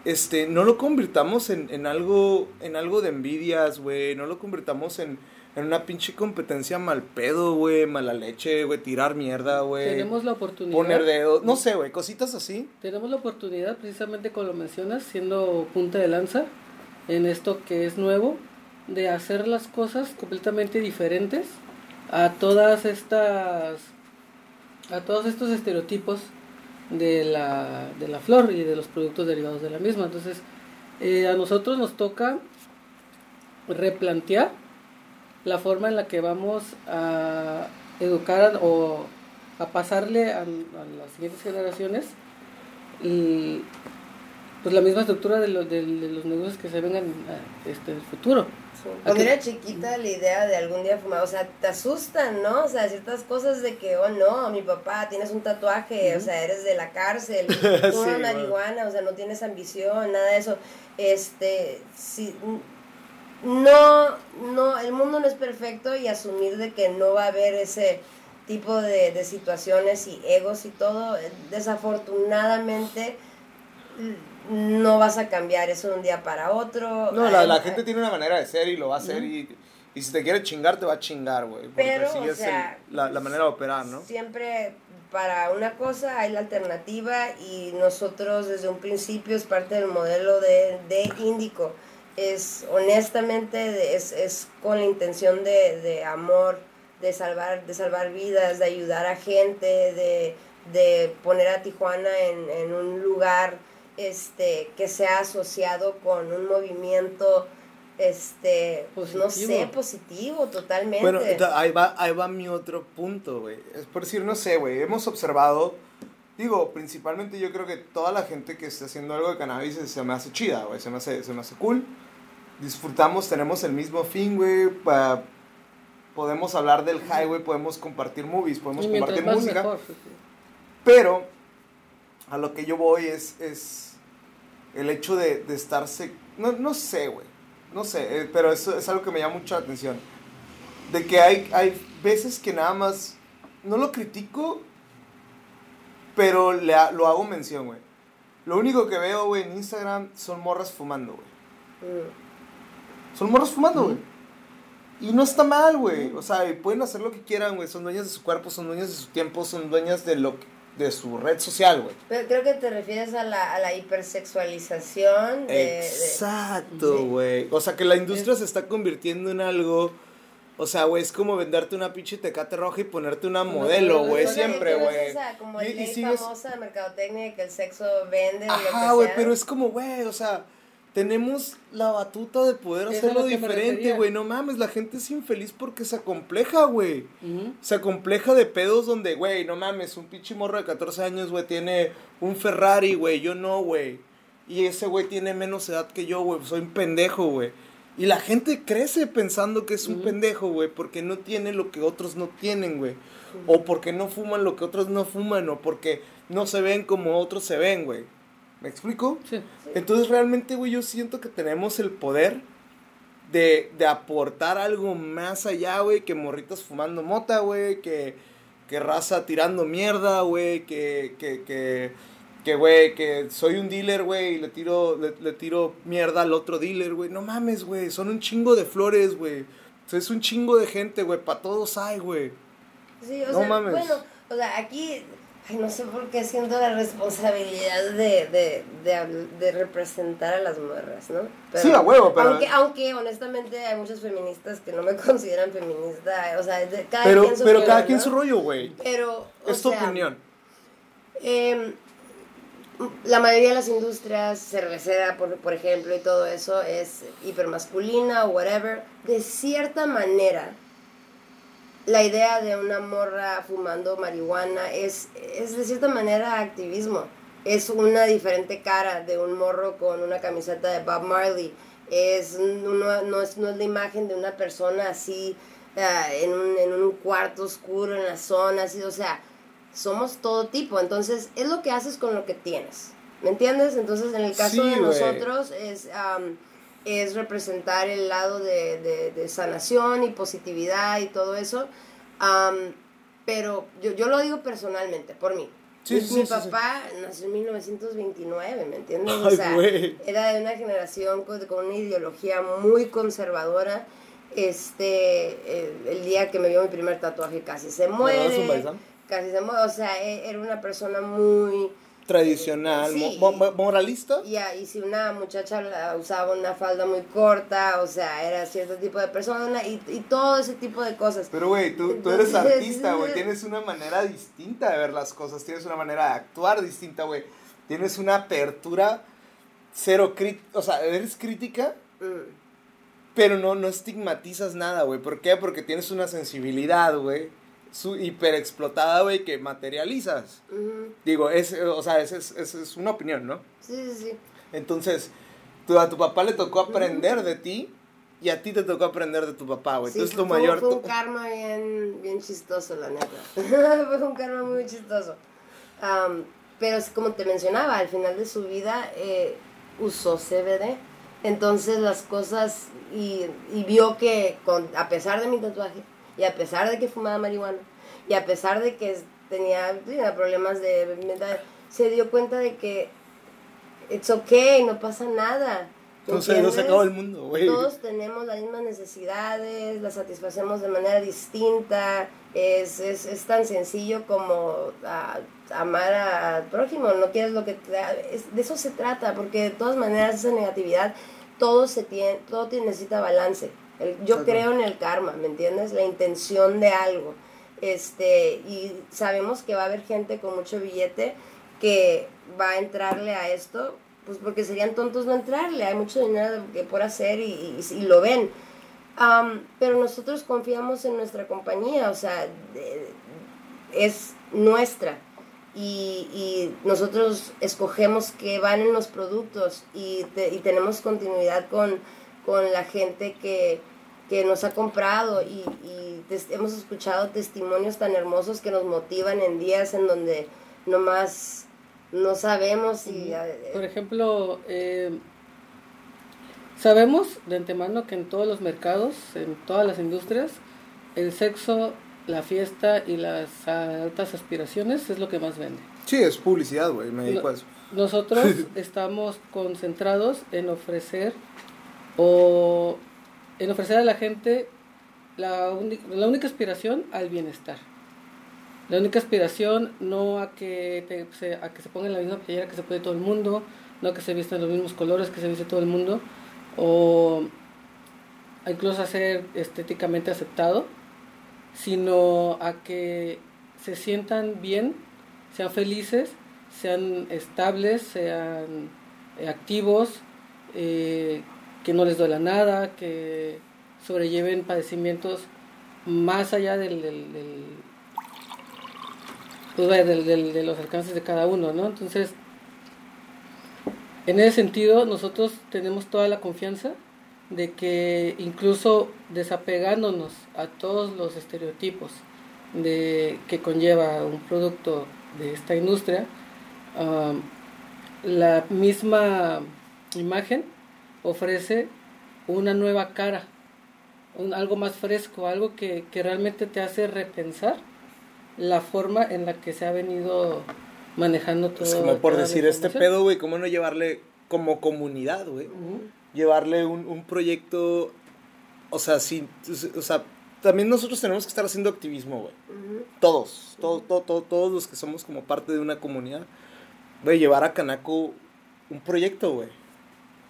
este, no lo convirtamos en, en algo, en algo de envidias, güey, no lo convirtamos en, en una pinche competencia mal pedo, güey, mala leche, güey, tirar mierda, güey, Tenemos la oportunidad. poner dedos, no sé, güey, cositas así. Tenemos la oportunidad, precisamente como lo mencionas, siendo punta de lanza en esto que es nuevo, de hacer las cosas completamente diferentes a todas estas a todos estos estereotipos de la, de la flor y de los productos derivados de la misma. Entonces, eh, a nosotros nos toca replantear la forma en la que vamos a educar o a pasarle a, a las siguientes generaciones y, pues la misma estructura de, los de, de los negocios que se vengan a, este, en el futuro. sí. Cuando era chiquita la idea de algún día fumar, o sea, te asustan, ¿no? O sea, ciertas cosas de que, oh no, mi papá, tienes un tatuaje, o sea, eres de la cárcel, Sí, güey. marihuana, o sea, no tienes ambición, nada de eso. Este, sí, no, no, el mundo no es perfecto y asumir de que no va a haber ese tipo de, de situaciones y egos y todo, eh, desafortunadamente no vas a cambiar eso de un día para otro. No, la, la gente tiene una manera de ser y lo va a hacer y, y si te quiere chingar, te va a chingar, güey. Porque Pero, así o es el- sea, la, la manera de operar, ¿no? Siempre para una cosa hay la alternativa y nosotros desde un principio es parte del modelo de, de Índico. Es honestamente, es, es con la intención de, de amor, de salvar, de salvar vidas, de ayudar a gente, de, de poner a Tijuana en, en un lugar este, que sea asociado con un movimiento este pues, no sé Positivo. positivo totalmente Bueno, ahí va, ahí va mi otro punto, güey. Es por decir, no sé, güey, hemos observado, digo, principalmente yo creo que toda la gente que está haciendo algo de cannabis se me hace chida, güey, se me hace, se me hace cool. Disfrutamos, tenemos el mismo fin, güey, podemos hablar del highway, podemos compartir movies, podemos compartir música. mejor. sí. Pero a lo que yo voy es, es el hecho de, de estarse... No, no sé, güey. No sé, eh, pero eso es algo que me llama mucho la atención. De que hay, hay veces que nada más... No lo critico, pero le ha- lo hago mención, güey. Lo único que veo, güey, en Instagram son morras fumando, güey. Mm. Son morras fumando, güey. Y no está mal, güey. O sea, pueden hacer lo que quieran, güey. Son dueñas de su cuerpo, son dueñas de su tiempo, son dueñas de lo que- de su red social, güey. Pero creo que te refieres a la, a la hipersexualización de, Exacto, güey. O sea, que la industria se está convirtiendo en algo. O sea, güey, es como venderte una pinche tecate roja y ponerte una modelo, güey, siempre, güey. es esa como Y- y ley sigues- famosa de mercadotecnia de que el sexo vende Ajá, güey, pero es como, güey, o sea, tenemos la batuta de poder hacerlo diferente, güey. No mames, la gente es infeliz porque se acompleja, güey. Se acompleja de pedos donde, güey, no mames, un pinche morro de 14 años, güey, tiene un Ferrari, güey, yo no, güey. Y ese güey tiene menos edad que yo, güey, soy un pendejo, güey. Y la gente crece pensando que es un pendejo, güey, porque no tiene lo que otros no tienen, güey. O porque no fuman lo que otros no fuman, o porque no se ven como otros se ven, güey. ¿Me explico? Sí. Entonces realmente, güey, yo siento que tenemos el poder de, de aportar algo más allá, güey, que morritas fumando mota, güey, que, que raza tirando mierda, güey, que, que, que, que, güey, que soy un dealer, güey, y le tiro, le, le tiro mierda al otro dealer, güey. No mames, güey, son un chingo de flores, güey. O sea, es un chingo de gente, güey, para todos hay, güey. Sí, o No sea, mames. bueno, o sea, aquí, ay, no sé por qué siento la responsabilidad de, de, de, representar a las morras, ¿no? Sí, a huevo, pero- Aunque, aunque honestamente hay muchas feministas que no me consideran feminista, o sea, de- cada Pero, quien su pero cada quien ¿no? su rollo, güey. Pero, o Es tu sea, opinión. eh, la mayoría de las industrias, cervecera, por, por ejemplo, y todo eso, es hipermasculina o whatever. De cierta manera, la idea de una morra fumando marihuana es, es de cierta manera activismo. Es una diferente cara de un morro con una camiseta de Bob Marley. Es, no, no es, no es la imagen de una persona así ah, en, un, en un cuarto oscuro, en la zona, así, o sea, somos todo tipo. Entonces, es lo que haces con lo que tienes. ¿Me entiendes? Entonces, en el caso Sí, de nosotros es, am, es representar el lado de, de, de sanación y positividad y todo eso. Am, pero yo, yo lo digo personalmente, por mí. Sí, mi sí, mi sí, sí. papá nació en 1929, ¿me entiendes? O sea, era de una generación con, con una ideología muy conservadora. Este, eh, el día que me vio mi primer tatuaje casi se muere. Casi se muere. O sea, e- era una persona muy... Tradicional, Sí. mo- mo- moralista. Y, si una muchacha la- usaba una falda muy corta, o sea, era cierto tipo de persona y, y todo ese tipo de cosas. Pero, güey, tú, tú eres artista, güey. Tienes una manera distinta de ver las cosas. Tienes una manera de actuar distinta, güey. Tienes una apertura cero crítica. O sea, eres crítica, Mm. pero no, no estigmatizas nada, güey. ¿Por qué? Porque tienes una sensibilidad, güey. Su hiper explotada, güey, que materializas. Ujú. Digo, es, o sea, esa es, esa es una opinión, ¿no? Sí, sí, sí. Entonces, tú, a tu papá le tocó aprender de ti y a ti te tocó aprender de tu papá, güey. Sí, Entonces, tu fue, mayor... fue un karma bien, bien chistoso, la neta. fue un karma muy chistoso. Am, pero es como te mencionaba, al final de su vida eh, usó CBD. Entonces las cosas, y, y vio que con, a pesar de mi tatuaje, y a pesar de que fumaba marihuana, y a pesar de que tenía, tenía problemas de mental, se dio cuenta de que it's okay, no pasa nada. ¿me Entonces, no se acabó el mundo, güey. Todos tenemos las mismas necesidades, las satisfacemos de manera distinta. Es, es, es tan sencillo como ah, amar al prójimo. No quieres lo que te, es- de eso se trata, porque de todas maneras esa negatividad, todo se tiene, todo necesita balance. El- yo creo en el karma, ¿me entiendes? La intención de algo. Este, y sabemos que va a haber gente con mucho billete que va a entrarle a esto, pues porque serían tontos no entrarle, hay mucho dinero que por hacer y, y- y lo ven. Am, pero nosotros confiamos en nuestra compañía, o sea, de- es nuestra. Y, y nosotros escogemos qué van en los productos y, te- y tenemos continuidad con, con la gente que, que nos ha comprado y, y hemos escuchado testimonios tan hermosos que nos motivan en días en donde nomás no sabemos y... Por ejemplo, eh, sabemos de antemano que en todos los mercados, en todas las industrias, el sexo, la fiesta y las altas aspiraciones es lo que más vende. Sí, es publicidad, güey. Me dedico a eso. Nosotros estamos concentrados en ofrecer o en ofrecer a la gente la, la única aspiración al bienestar. La única aspiración no a que, te- se, a que se ponga la misma playera que se puede todo el mundo, no a que se vistan los mismos colores que se viste todo el mundo, o incluso a ser estéticamente aceptado, sino a que se sientan bien, sean felices, sean estables, sean activos, eh, que no les duela nada, que sobrelleven padecimientos más allá del, del- pues de los alcances de cada uno, ¿no? Entonces, en ese sentido, nosotros tenemos toda la confianza de que incluso desapegándonos a todos los estereotipos de que conlleva un producto de esta industria, um, la misma imagen ofrece una nueva cara, un, algo más fresco, algo que, que realmente te hace repensar la forma en la que se ha venido manejando todo. Es como por decir, este pedo, güey, ¿cómo no llevarle como comunidad, güey? Llevarle un, un proyecto, o sea, sí, o sea, también nosotros tenemos que estar haciendo activismo, güey. Todos, todo, todo, todo- todos los que somos como parte de una comunidad, güey, llevar a Canaco un proyecto, güey.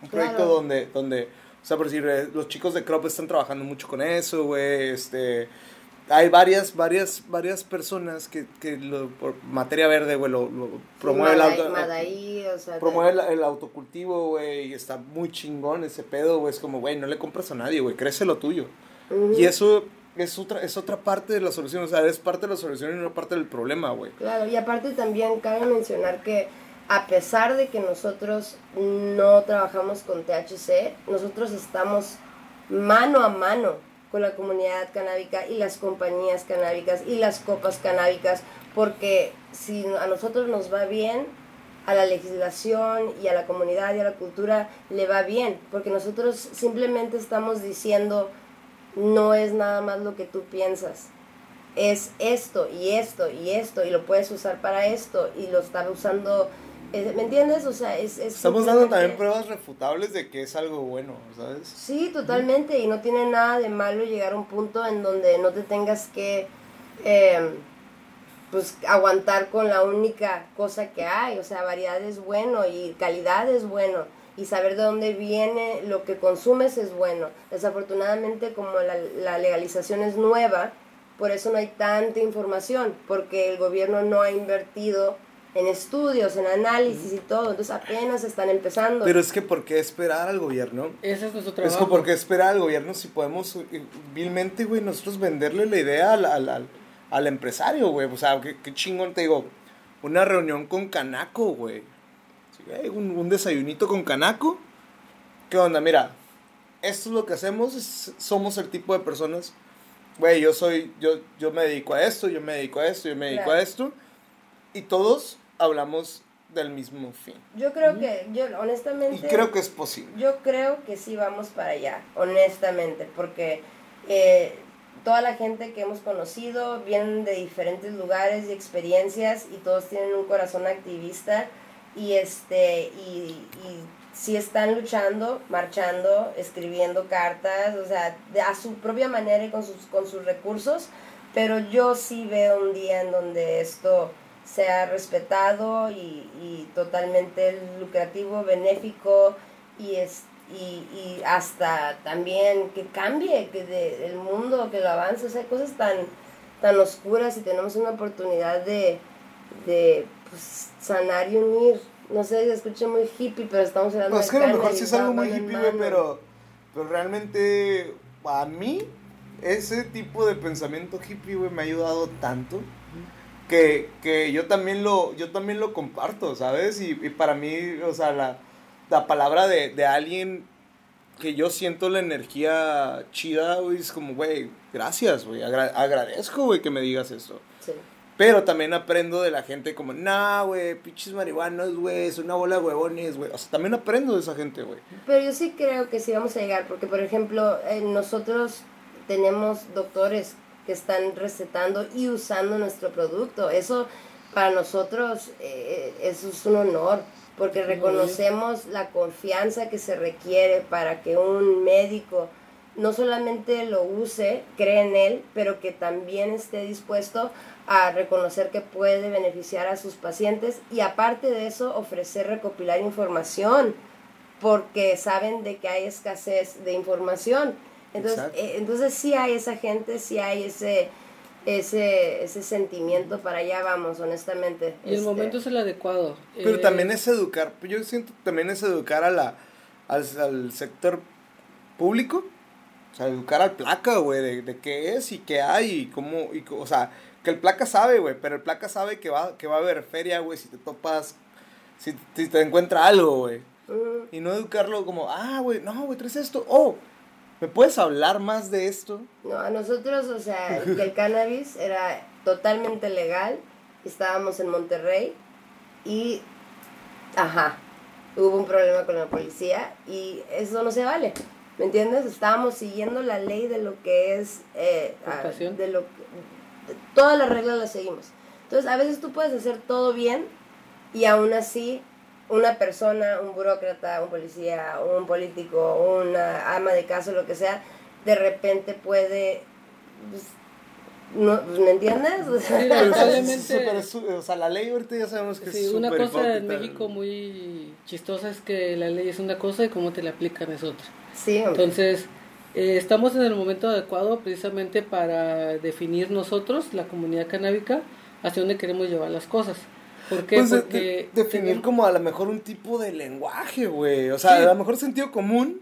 Un proyecto donde, donde, o sea, por decir, eh, los chicos de Crop están trabajando mucho con eso, güey, este... Hay varias, varias, varias personas que, que lo, por materia verde, güey, lo, lo promueve el Madaí- auto- Madaí, o sea, promueve el, el autocultivo, güey, y está muy chingón ese pedo, güey. Es como, güey, no le compras a nadie, güey, crece lo tuyo. Y eso es otra, es otra parte de la solución, o sea, es parte de la solución y no parte del problema, güey. Claro, y aparte también cabe mencionar que a pesar de que nosotros no trabajamos con THC, nosotros estamos mano a mano con la comunidad canábica y las compañías canábicas y las copas canábicas, porque si a nosotros nos va bien, a la legislación y a la comunidad y a la cultura le va bien, porque nosotros simplemente estamos diciendo no es nada más lo que tú piensas, es esto y esto y esto y lo puedes usar para esto y lo está usando ¿Me entiendes? O sea, es... Estamos dando también pruebas refutables de que es algo bueno, ¿sabes? Sí, totalmente. Y no tiene nada de malo llegar a un punto en donde no te tengas que... Eh, pues aguantar con la única cosa que hay, o sea, variedad es bueno y calidad es bueno y saber de dónde viene lo que consumes es bueno. Desafortunadamente como la, la legalización es nueva, por eso no hay tanta información, porque el gobierno no ha invertido en estudios, en análisis y todo, entonces apenas están empezando. Pero es que ¿por qué esperar al gobierno? Ese es nuestro trabajo. Es que ¿por qué esperar al gobierno si podemos eh, vilmente, güey, nosotros venderle la idea al, al, al, empresario, güey? O sea, ¿qué, chingón te digo, una reunión con Canaco, güey. un, un desayunito con Canaco. ¿Qué onda? Mira, esto es lo que hacemos, somos el tipo de personas, güey, yo soy, yo, yo me dedico a esto, yo me dedico a esto, yo me dedico a esto. Y todos hablamos del mismo fin. Yo creo que, yo honestamente... Y creo que es posible. Yo creo que sí vamos para allá, honestamente, porque eh, toda la gente que hemos conocido vienen de diferentes lugares y experiencias y todos tienen un corazón activista y este y, y sí están luchando, marchando, escribiendo cartas, o sea, de, a su propia manera y con sus, con sus recursos, pero yo sí veo un día en donde esto sea respetado y, y totalmente lucrativo, benéfico y, es, y, y, hasta también que cambie que de, el mundo, que lo avance, o sea, cosas tan, tan oscuras y tenemos una oportunidad de, de pues, sanar y unir. No sé, se escucha muy hippie, pero estamos hablando pues de... que a lo mejor sí es algo muy hippie, pero, pero realmente a mí ese tipo de pensamiento hippie, me ha ayudado tanto que, que yo también lo, yo también lo comparto, ¿sabes? Y, y para mí, o sea, la, la palabra de, de, alguien que yo siento la energía chida, güey, es como, güey, gracias, güey, agradezco, güey, que me digas eso. Sí. Pero también aprendo de la gente como, nah, güey, pinches marihuanos, güey, es una bola de huevones, güey. O sea, también aprendo de esa gente, güey. Pero yo sí creo que sí vamos a llegar, porque, por ejemplo, eh, nosotros tenemos doctores que están recetando y usando nuestro producto. Eso para nosotros eh, eso es un honor porque reconocemos la confianza que se requiere para que un médico no solamente lo use, cree en él, pero que también esté dispuesto a reconocer que puede beneficiar a sus pacientes y aparte de eso ofrecer recopilar información porque saben de que hay escasez de información entonces, eh, entonces sí hay esa gente, sí hay ese, ese, ese sentimiento para allá vamos, honestamente. Y el este, momento es el adecuado. Pero también es educar, yo siento también es educar a la, al, sector público, o sea, educar al placa, güey, de, de, qué es y qué hay y cómo, y, o sea, que el placa sabe, güey, pero el placa sabe que va, que va a haber feria, güey, si te topas, si, te encuentra algo, güey. Y no educarlo como, ah, güey, no, güey, traes esto, oh, ¿Me puedes hablar más de esto? No, a nosotros, o sea, el cannabis era totalmente legal. Estábamos en Monterrey y, ajá, hubo un problema con la policía y eso no se vale. ¿Me entiendes? Estábamos siguiendo la ley de lo que es... Eh, de lo todas las reglas las seguimos. Entonces, a veces tú puedes hacer todo bien y aún así una persona, un burócrata, un policía, un político, una ama de casa, lo que sea, de repente puede... Pues, no, pues, ¿Me entiendes? O sea, la ley ahorita ya sabemos que sí, es una cosa en México muy chistosa es que la ley es una cosa y cómo te la aplican es otra. Sí, Entonces, eh, estamos en el momento adecuado precisamente para definir nosotros, la comunidad canábica, hacia dónde queremos llevar las cosas. ¿Por qué? Pues Porque definir como a lo mejor un tipo de lenguaje, güey. O sea, a lo mejor sentido común,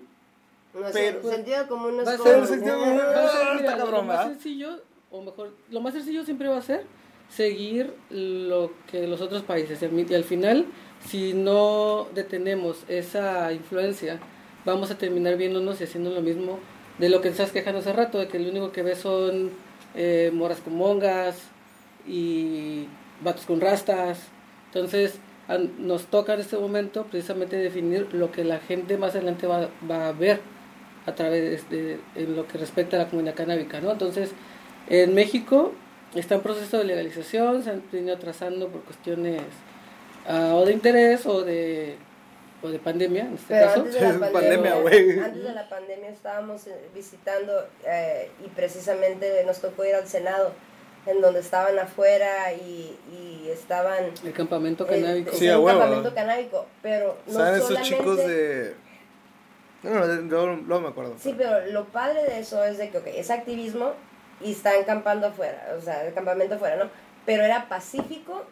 Pero- el sentido común no es como... el sentido común- Va a ser, mira, lo- más sencillo, o mejor, lo más sencillo siempre va a ser seguir lo que los otros países. Y al mi- y al final, si no detenemos esa influencia, vamos a terminar viéndonos y haciendo lo mismo de lo que estás quejando hace rato, de que lo único que ves son eh, moras con mongas y vatos con rastas. Entonces, a- nos toca en este momento precisamente definir lo que la gente más adelante va, va a ver a través de, en lo que respecta a la comunidad canábica, ¿no? Entonces, en México está en proceso de legalización, se han venido atrasando por cuestiones ah, o de interés o de, o de pandemia, en este Pero caso. antes de la pandemia, pandemia, güey. antes de la pandemia estábamos eh, visitando eh, y precisamente nos tocó ir al Senado, en donde estaban afuera y, y estaban... El campamento eh, canábico. es Sí, huevo. campamento canábico, pero no ¿Saben esos solamente... chicos de.? No, no, luego me acuerdo. Sí, pero lo padre de eso es de que, ok, es activismo y están campando afuera, o sea, el campamento afuera, ¿no? Pero era pacífico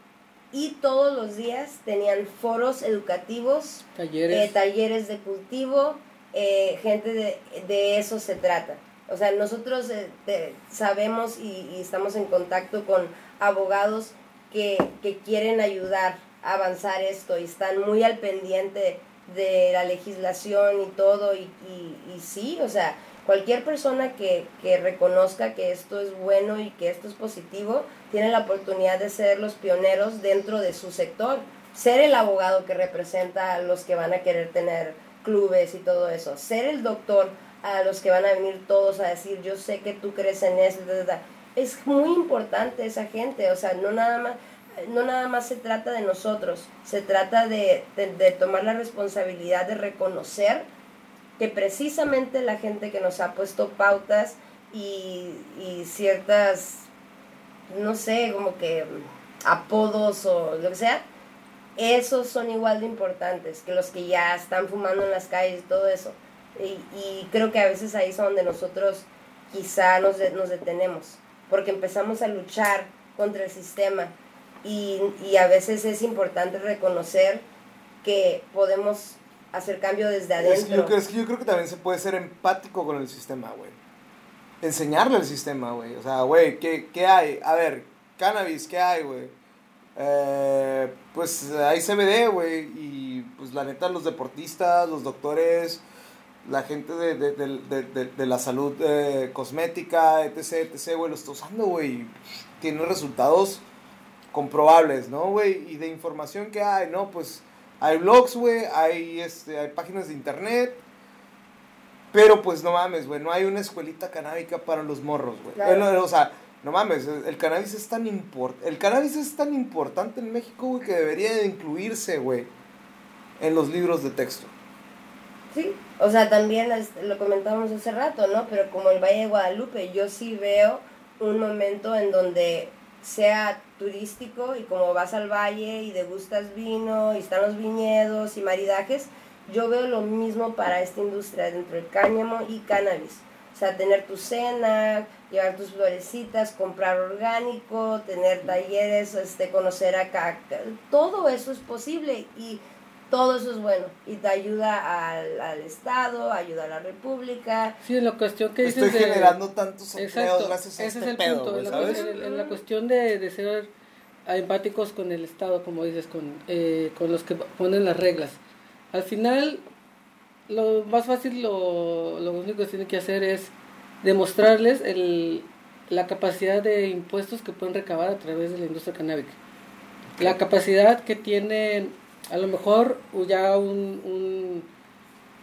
y todos los días tenían foros educativos talleres. eh, talleres de cultivo, eh, gente de, de eso se trata. O sea, nosotros eh, sabemos y, y estamos en contacto con abogados que, que quieren ayudar a avanzar esto y están muy al pendiente de la legislación y todo. Y, y, y sí, o sea, cualquier persona que, que reconozca que esto es bueno y que esto es positivo, tiene la oportunidad de ser los pioneros dentro de su sector ser el abogado que representa a los que van a querer tener clubes y todo eso, ser el doctor a los que van a venir todos a decir, yo sé que tú crees en eso, ta". es muy importante esa gente, o sea, no nada más, no nada más se trata de nosotros, se trata de, de, de tomar la responsabilidad de reconocer que precisamente la gente que nos ha puesto pautas y, y ciertas, no sé, como que apodos o lo que sea, esos son igual de importantes que los que ya están fumando en las calles y todo eso. Y, y creo que a veces ahí es donde nosotros quizá nos, de- nos detenemos, porque empezamos a luchar contra el sistema y, y a veces es importante reconocer que podemos hacer cambio desde Es que, yo, adentro. creo- es que yo creo que también se puede ser empático con el sistema, güey. Enseñarle al sistema, güey. O sea, güey, ¿qué, ¿qué hay? A ver, cannabis, ¿qué hay, güey? Eh, pues hay CBD, güey. Y pues la neta, los deportistas, los doctores, la gente de, de, de, de, la salud eh, cosmética, etc, etc, güey, lo está usando, güey. y Tiene resultados comprobables, ¿no, güey? Y de información que hay, ¿no? Pues hay blogs, güey, hay, este, hay páginas de internet. Pero pues no mames, güey, no hay una escuelita canábica para los morros, güey. Claro. Eh, O sea, no mames, el cannabis es tan import el cannabis es tan importante en México, güey, que debería de incluirse, güey, en los libros de texto. Sí, o sea, también lo comentamos hace rato, ¿no? Pero como el Valle de Guadalupe, yo sí veo un momento en donde sea turístico y como vas al valle y degustas vino y están los viñedos y maridajes, yo veo lo mismo para esta industria dentro del cáñamo y cannabis. O sea, tener tu cena, llevar tus florecitas, comprar orgánico, tener talleres, este, conocer acá, todo eso es posible y todo eso es bueno y te ayuda al, al Estado, ayuda a la República. Sí, en la cuestión que dices Estoy de- generando tantos empleos Exacto, gracias a ese este es el pedo, punto, güey, en la, ¿sabes? en- en la cuestión de, de ser empáticos con el Estado, como dices, con, eh, con los que ponen las reglas. Al final, lo más fácil, lo, lo único que tienen que hacer es demostrarles el, la capacidad de impuestos que pueden recabar a través de la industria canábica. La capacidad que tienen, a lo mejor ya un, un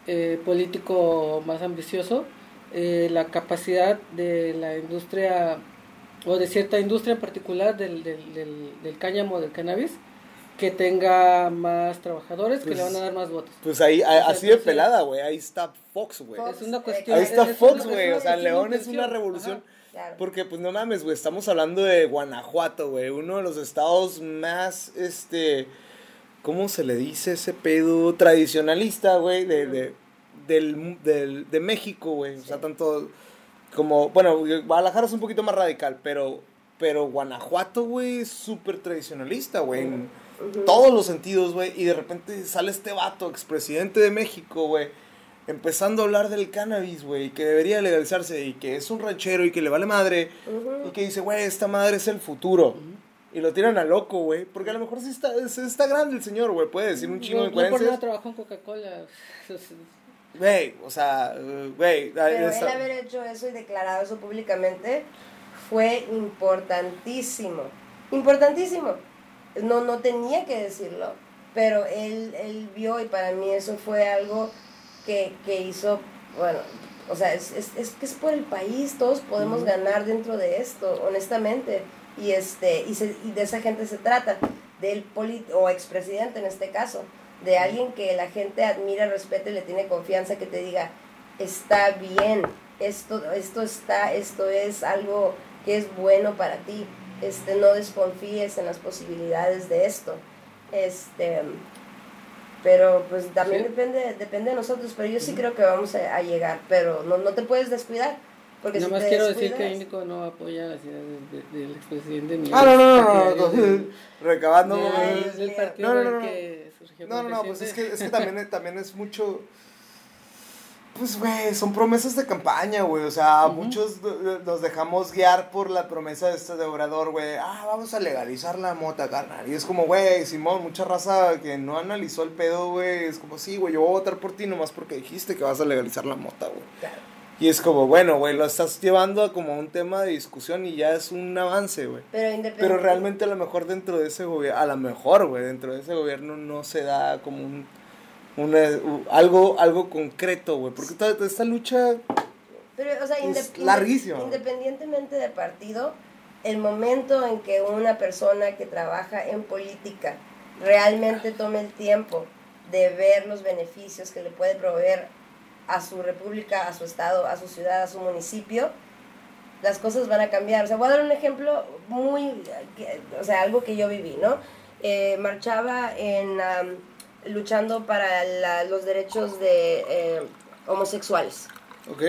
eh, político más ambicioso, eh, la capacidad de la industria o de cierta industria en particular del, del, del, del cáñamo, del cannabis, que tenga más trabajadores, que Pues- le van a dar más votos. Pues ahí, a- sea, así de pelada, güey, ahí está Fox, güey. Es una cuestión. Ahí está es- es Fox, güey, o sea, León es una revolución. Ajá. Claro. Porque, pues no mames, güey, estamos hablando de Guanajuato, güey, uno de los estados más, este, ¿cómo se le dice ese pedo? Tradicionalista, güey, de, de, del, del- de México, güey. O sea, tanto como, bueno, Guadalajara es un poquito más radical, pero, pero Guanajuato, güey, es súper tradicionalista, güey, en todos los sentidos, güey. Y de repente sale este vato, expresidente de México, güey. empezando a hablar del cannabis, güey, que debería legalizarse y que es un ranchero y que le vale madre y que dice, güey, esta madre es el futuro. Y lo tiran a loco, güey. Porque a lo mejor sí está, sí está grande el señor, güey. Puede decir un chingo no, de no por incoherencias. nada trabajó en Coca-Cola. Güey, o sea, güey. Pero él haber hecho eso y declarado eso públicamente fue importantísimo. Importantísimo. No, no tenía que decirlo, pero él, él vio y para mí eso fue algo que, que hizo, bueno, o sea, es, es, es que es por el país, todos podemos ganar dentro de esto, honestamente. Y, este, y, se- y de esa gente se trata, del poli o expresidente en este caso, de alguien que la gente admira, respeta y le tiene confianza, que te diga, está bien, esto, esto está, esto es algo que es bueno para ti, este, no desconfíes en las posibilidades de esto. Este, pero pues también Sí. depende, depende de nosotros, pero yo sí creo que vamos a, a llegar, pero no, no te puedes descuidar. Porque Nada si más quiero decir que Íñigo no apoya las ideas de- de- del expresidente ni Ah, no, no, no, no, no, Recabando. no, no, no, no. No, no, como no, pues es que, es que también, también es mucho. Pues, güey, son promesas de campaña, güey. O sea, muchos eh, nos dejamos guiar por la promesa de este de Obrador, güey. Ah, vamos a legalizar la mota, carnal. Y es como, güey, Simón, mucha raza que no analizó el pedo, güey. Es como, sí, güey, yo voy a votar por ti nomás porque dijiste que vas a legalizar la mota, güey. Claro. Y es como, bueno, güey, lo estás llevando a como un tema de discusión y ya es un avance, güey. Pero, Pero realmente a lo mejor dentro de ese gobierno, a lo mejor, güey, dentro de ese gobierno no se da como un, una- algo, algo concreto, güey. Porque toda, toda esta lucha, Pero, o sea, Es larguísimo. Independientemente de partido, el momento en que una persona que trabaja en política realmente tome el tiempo de ver los beneficios que le puede proveer a su república, a su estado, a su ciudad, a su municipio, las cosas van a cambiar. O sea, voy a dar un ejemplo muy, o sea, algo que yo viví, ¿no? Eh, marchaba en, luchando para la- los derechos de eh, homosexuales. ¿ok?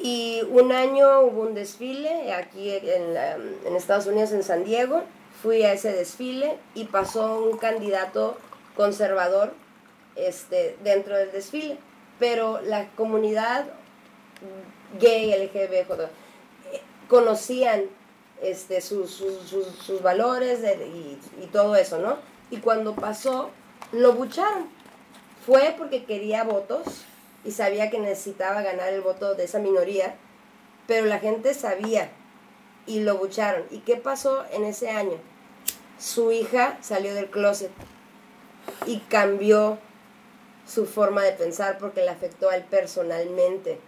Y un año hubo un desfile aquí en, la- en Estados Unidos, en San Diego. Fui a ese desfile y pasó un candidato conservador este, dentro del desfile. Pero la comunidad gay, LGBT, eh, conocían este, sus, valores y, y todo eso, ¿no? Y cuando pasó, lo bucharon. Fue porque quería votos y sabía que necesitaba ganar el voto de esa minoría, pero la gente sabía y lo bucharon. ¿Y qué pasó en ese año? Su hija salió del closet y cambió su forma de pensar porque le afectó a él personalmente.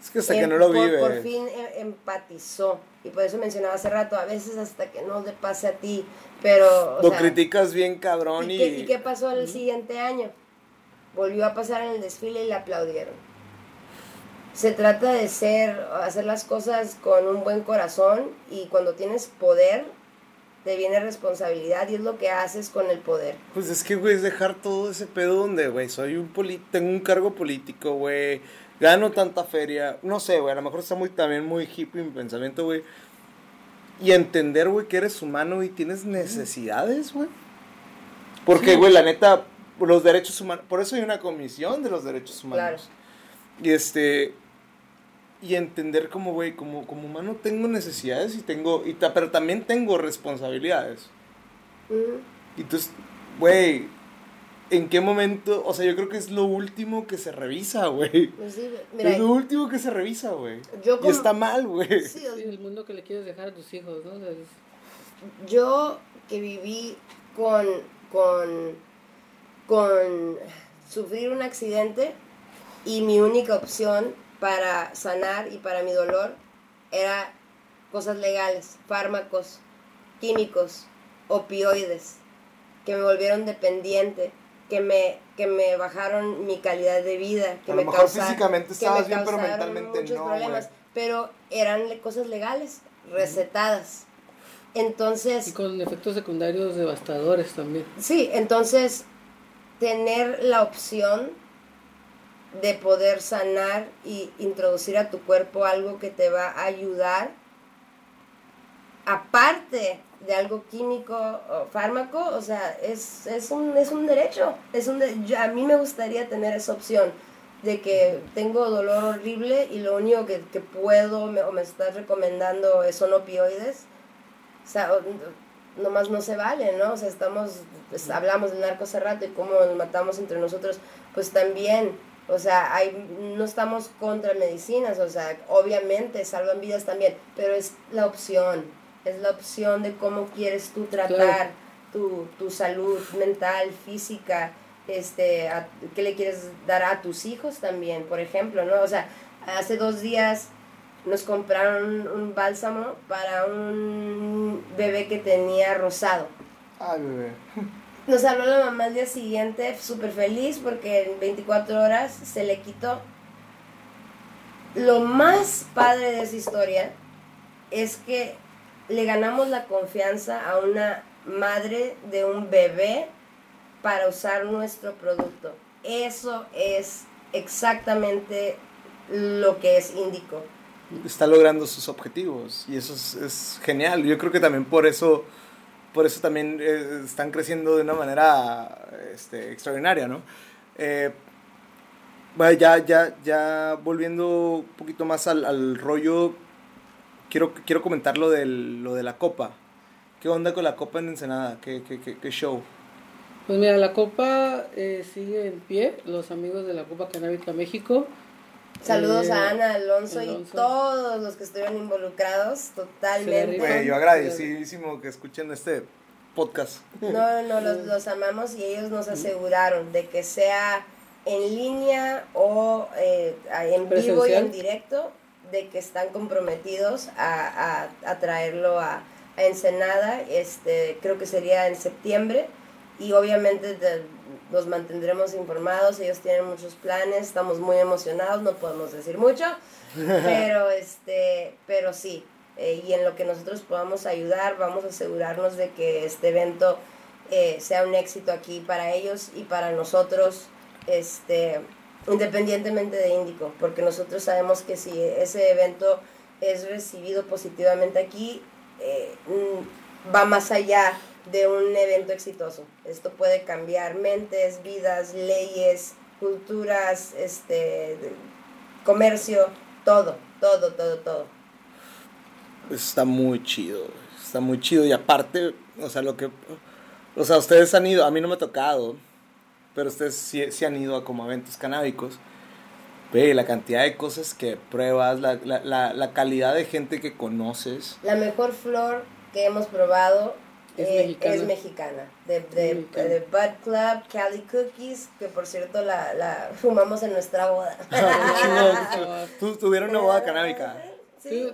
Es que hasta que no lo por- vive. Por, fin em- empatizó. Y por eso mencionaba hace rato, a veces hasta que no le pase a ti, pero... o lo sea, criticas bien cabrón ¿y, y... qué, y qué pasó el siguiente año? Volvió a pasar en el desfile y le aplaudieron. Se trata de ser, hacer las cosas con un buen corazón y cuando tienes poder, te viene responsabilidad y es lo que haces con el poder. Pues es que, güey, es dejar todo ese pedo donde, güey, soy un poli tengo un cargo político, güey, gano tanta feria, no sé, güey, a lo mejor está muy, también muy hippie mi pensamiento, güey, y entender, güey, que eres humano y tienes necesidades, güey. Porque, Sí. güey, la neta, los derechos humanos, por eso hay una comisión de los derechos humanos. Y este, y entender como, güey, como, como humano tengo necesidades y tengo, y ta- pero también tengo responsabilidades. Y entonces, güey, ¿en qué momento? O sea, yo creo que es lo último que se revisa, güey. Pues sí, Es lo último que se revisa, güey. Y está mal, güey. sí, el mundo que le quieres dejar a tus hijos, ¿no? O sea, es- yo que viví con, con, con sufrir un accidente y mi única opción para sanar y para mi dolor era cosas legales, fármacos, químicos, opioides, que me volvieron dependiente, que me, que me bajaron mi calidad de vida, que A me lo mejor causa- físicamente que me bien, pero causaron mentalmente muchos no, problemas, pero eran cosas legales, recetadas. Entonces, Y con efectos secundarios devastadores también. Sí, entonces tener la opción de poder sanar y introducir a tu cuerpo algo que te va a ayudar, aparte de algo químico o fármaco, o sea, es, es, un, es un derecho. Es un a mí me gustaría tener esa opción de que tengo dolor horrible y lo único que, puedo me, o me estás recomendando son opioides. O sea, nomás no se vale, ¿no? O sea, estamos, pues, hablamos de narcos hace rato y cómo nos matamos entre nosotros, pues también, o sea, hay, no estamos contra medicinas, o sea, obviamente salvan vidas también, pero es la opción, es la opción de cómo quieres tú tratar Claro. tu, tu salud mental, física, este, a- qué le quieres dar a tus hijos también, por ejemplo, ¿no? O sea, hace dos días nos compraron un bálsamo para un bebé que tenía rosado. Ay, bebé. Nos habló la mamá al día siguiente, súper feliz porque en 24 horas se le quitó. Lo más padre de esa historia es que le ganamos la confianza a una madre de un bebé para usar nuestro producto. Eso es exactamente lo que es Índico. Está logrando sus objetivos y eso es, es genial. Yo creo que también por eso, por eso también eh, están creciendo de una manera este, extraordinaria, ¿no? Eh, ya, ya, ya volviendo un poquito más al, al rollo, quiero, quiero comentar lo, del, lo de la copa. ¿Qué onda con la copa en Ensenada? ¿Qué, qué, qué, qué show? Pues mira, la Copa eh, sigue en pie, los amigos de la Copa Canábica México. Saludos Eh, a Ana, Alonso, y todos los que estuvieron involucrados, totalmente. Güey, yo agradecidísimo que escuchen este podcast. No, no, los, los amamos y ellos nos aseguraron de que sea en línea o eh, en vivo y en directo, de que están comprometidos a, a, a traerlo a, a Ensenada, este, creo que sería en septiembre. Y obviamente de- los mantendremos informados, ellos tienen muchos planes, estamos muy emocionados, no podemos decir mucho, pero este, pero sí, eh, y en lo que nosotros podamos ayudar, vamos a asegurarnos de que este evento eh, sea un éxito aquí para ellos y para nosotros, este, independientemente de Índico, porque nosotros sabemos que si ese evento es recibido positivamente aquí, eh, mm, va más allá de un evento exitoso. Esto puede cambiar mentes, vidas, leyes, culturas, este, comercio, todo, todo, todo, todo. Está muy chido, está muy chido y aparte, o sea, lo que, o sea, ustedes han ido, a mí no me ha tocado, pero ustedes sí, sí han ido a como eventos canábicos. Ve, la cantidad de cosas que pruebas, la, la, la, la calidad de gente que conoces. La mejor flor que hemos probado Es eh, mexicana. es mexicana. De, de, Mexicana. de Bud Club, Cali Cookies, que por cierto la, la fumamos en nuestra boda. Tú tuvieron una boda canábica. Sí.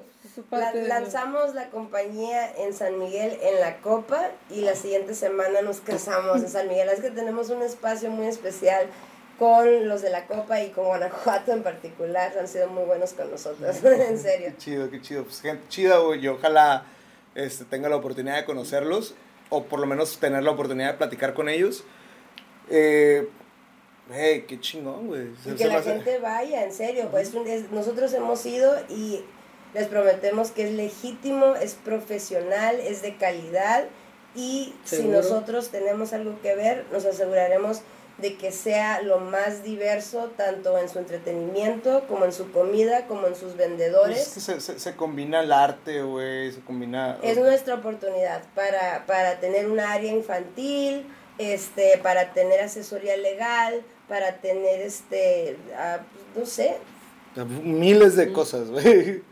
La- lanzamos la compañía en San Miguel en la Copa y la siguiente semana nos casamos en San Miguel. Es que tenemos un espacio muy especial con los de la Copa y con Guanajuato en particular. Han sido muy buenos con nosotros, en serio. Qué chido, qué chido. Pues gente chida, güey. Ojalá este, tenga la oportunidad de conocerlos. O por lo menos tener la oportunidad de platicar con ellos. Eh, hey, qué chingón, güey. Y que la hace- gente vaya, en serio. Pues es- nosotros hemos ido y les prometemos que es legítimo, es profesional, es de calidad y si nosotros tenemos algo que ver, nos aseguraremos de que sea lo más diverso, tanto en su entretenimiento, como en su comida, como en sus Pues vendedores. es que se, se, se combina el arte, güey. Se combina. Es nuestra oportunidad para, para tener un área infantil, este, para tener asesoría legal, para tener, este, ah, no sé, Miles de cosas, güey.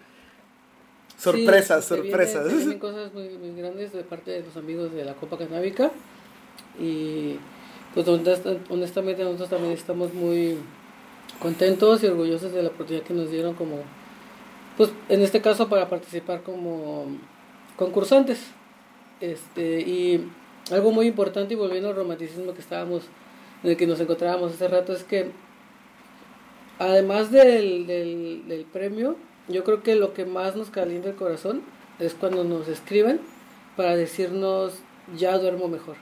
Sorpresas, Sí, se vienen- sorpresas. se vienen cosas muy, muy grandes de parte de los amigos de la Copa Canábica. Y pues honest- honestamente nosotros también estamos muy contentos y orgullosos de la oportunidad que nos dieron como, pues en este caso para participar como concursantes. Este, y algo muy importante y volviendo al romanticismo que estábamos, en el que nos encontrábamos hace rato, es que además del, del, del premio, yo creo que lo que más nos calienta el corazón es cuando nos escriben para decirnos ya duermo mejor.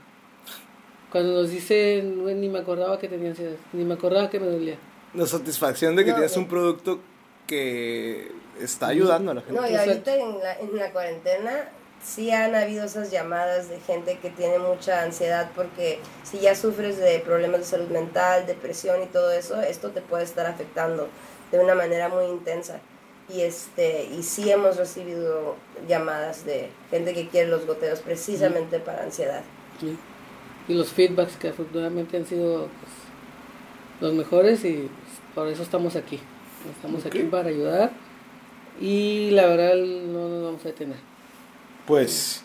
Cuando nos dicen, "Güey, ni me acordaba que tenía ansiedad, ni me acordaba que me dolía. La satisfacción de que No, tienes no. un producto que está ayudando a la gente. No, y ahorita en la, en la cuarentena sí han habido esas llamadas de gente que tiene mucha ansiedad porque si ya sufres de problemas de salud mental, depresión y todo eso, esto te puede estar afectando de una manera muy intensa. Y, este, y sí hemos recibido llamadas de gente que quiere los goteos precisamente para ansiedad. Y los feedbacks que afortunadamente han sido pues, los mejores y pues, por eso estamos aquí. Estamos aquí para ayudar y la verdad no nos vamos a detener. Pues,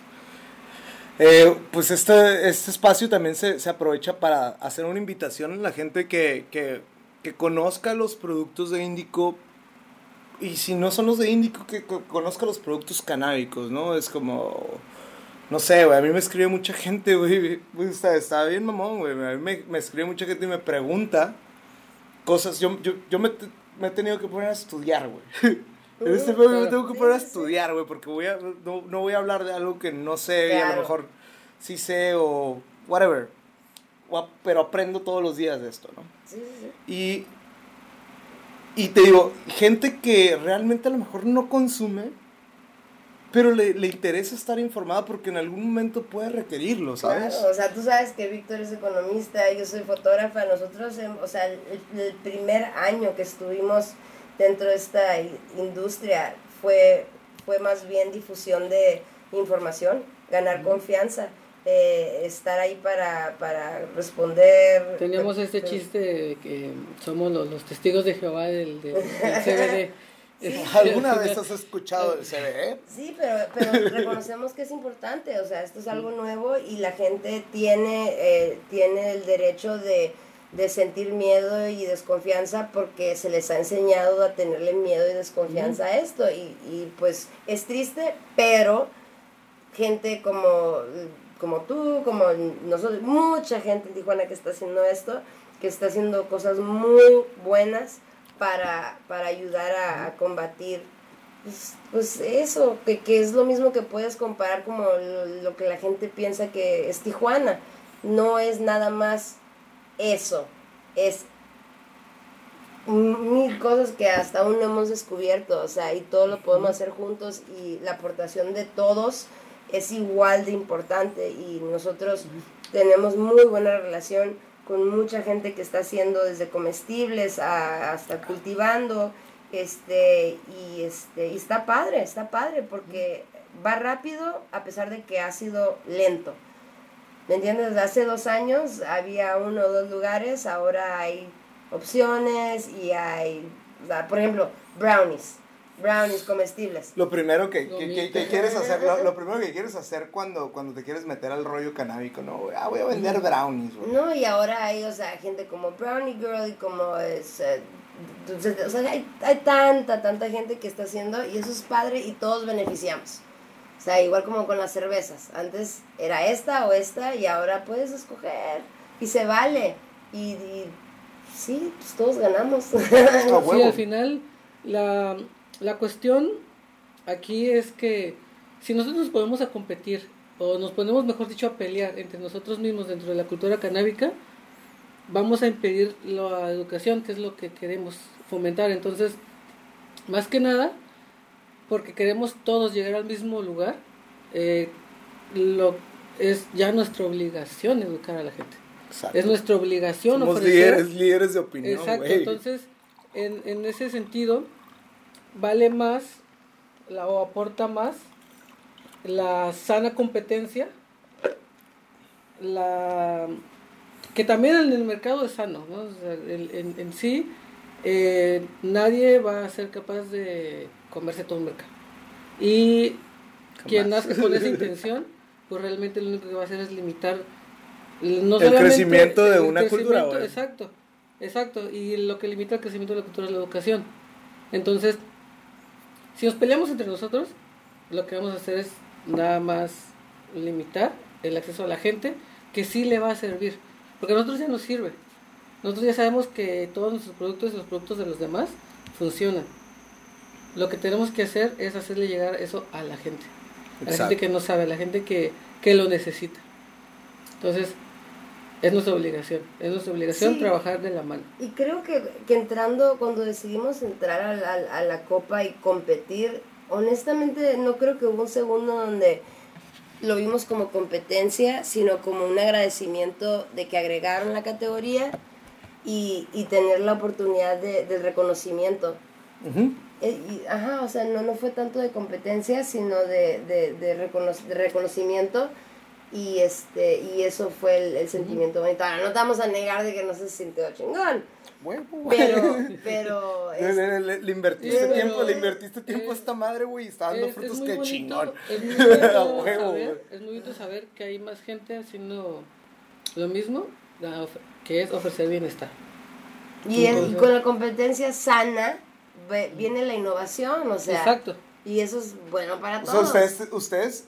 eh, pues este, este espacio también se, se, aprovecha para hacer una invitación a la gente que, que, que conozca los productos de Índico y si no son los de Índico, que conozca los productos canábicos, ¿no? Es como, no sé, güey, a mí me escribe mucha gente, güey, está, está bien mamón, güey, a mí me, me, escribe mucha gente y me pregunta cosas, yo, yo, yo me, me he tenido que poner a estudiar, güey. En este me tengo que poner a estudiar, güey, porque voy a, no, no, voy a hablar de algo que no sé y a lo mejor sí sé o whatever. Pero aprendo todos los días de esto, ¿no? Sí, sí, sí. Y y te digo, gente que realmente a lo mejor no consume, pero le, le, interesa estar informada porque en algún momento puede requerirlo, ¿sabes? Claro, o sea, tú sabes que Víctor es economista, yo soy fotógrafa, nosotros, em, o sea, el, el, primer año que estuvimos dentro de esta industria fue, fue más bien difusión de información, ganar confianza eh, estar ahí para, para responder. Teníamos este chiste de que somos los, los testigos de Jehová del, del, CBD. ¿Alguna vez has escuchado el CBD? Sí, pero, pero reconocemos que es importante, o sea, esto es algo nuevo y la gente tiene, eh, tiene el derecho de, de sentir miedo y desconfianza porque se les ha enseñado a tenerle miedo y desconfianza a esto y, y pues es triste, pero gente como como tú, como nosotros, mucha gente en Tijuana que está haciendo esto, que está haciendo cosas muy buenas para, para ayudar a, combatir pues, pues, eso, que, que, es lo mismo que puedes comparar como lo, lo, que la gente piensa que es Tijuana. No es nada más eso, es mil cosas que hasta aún no hemos descubierto, o sea, y todo lo podemos hacer juntos y la aportación de todos es igual de importante y nosotros tenemos muy buena relación con mucha gente que está haciendo desde comestibles hasta cultivando este y este y está padre está padre porque va rápido a pesar de que ha sido lento ¿me entiendes? hace dos años había uno o dos lugares ahora hay opciones y hay por ejemplo brownies brownies comestibles. Lo primero que, que, que, quieres hacer, lo, primero que quieres hacer cuando, cuando te quieres meter al rollo canábico, ¿no? Ah, voy a vender brownies, No, y ahora hay, o sea, gente como Brownie Girl y como es... Eh, o sea, hay, hay tanta, tanta gente que está haciendo y eso es padre y todos beneficiamos. O sea, igual como con las cervezas. Antes era esta o esta y ahora puedes escoger y se vale. Y, y sí, pues todos ganamos. sí, al final la, la cuestión aquí es que si nosotros nos ponemos a competir, o nos ponemos, mejor dicho, a pelear entre nosotros mismos dentro de la cultura canábica, vamos a impedir la educación, que es lo que queremos fomentar. Entonces, más que nada, porque queremos todos llegar al mismo lugar, eh, lo, es ya nuestra obligación educar a la gente. Es nuestra obligación Somos líderes, líderes de opinión. Exacto, entonces, en, en ese sentido, vale más la, o aporta más la sana competencia, la que también en el mercado es sano, ¿no? en, en, sí eh, nadie va a ser capaz de comerse todo un mercado. Y quien nace con esa intención, pues realmente lo único que va a hacer es limitar no el crecimiento de una cultura. Exacto, exacto. Y lo que limita el crecimiento de la cultura es la educación. Entonces, si nos peleamos entre nosotros, lo que vamos a hacer es nada más limitar el acceso a la gente que sí le va a servir. Porque a nosotros ya nos sirve. Nosotros ya sabemos que todos nuestros productos y los productos de los demás funcionan. Lo que tenemos que hacer es hacerle llegar eso a la gente. A la gente que no sabe, a la gente que, que lo necesita. Entonces, es nuestra obligación, es nuestra obligación trabajar de la mano. Y creo que, que entrando, cuando decidimos entrar a la, a la, copa y competir, honestamente no creo que hubo un segundo donde lo vimos como competencia, sino como un agradecimiento de que agregaron la categoría y, y tener la oportunidad de, del reconocimiento. Eh, y, ajá, o sea, no, no fue tanto de competencia, sino de, de, de, recono- de reconocimiento y este y eso fue el, el sentimiento bonito. Ahora, no te vamos a negar de que no se sintió chingón, güey. pero, pero Le, es- le- le- le invertiste Sí, tiempo, pero- le invertiste tiempo a es- esta madre, güey, y está dando Es, es frutos muy que bonito, chingón. es muy bonito saber, es muy bonito saber que hay más gente haciendo lo mismo, que es ofrecer bienestar. y, con la competencia sana viene la innovación, o sea, Exacto. y eso es bueno para O sea, todos. ustedes, ustedes,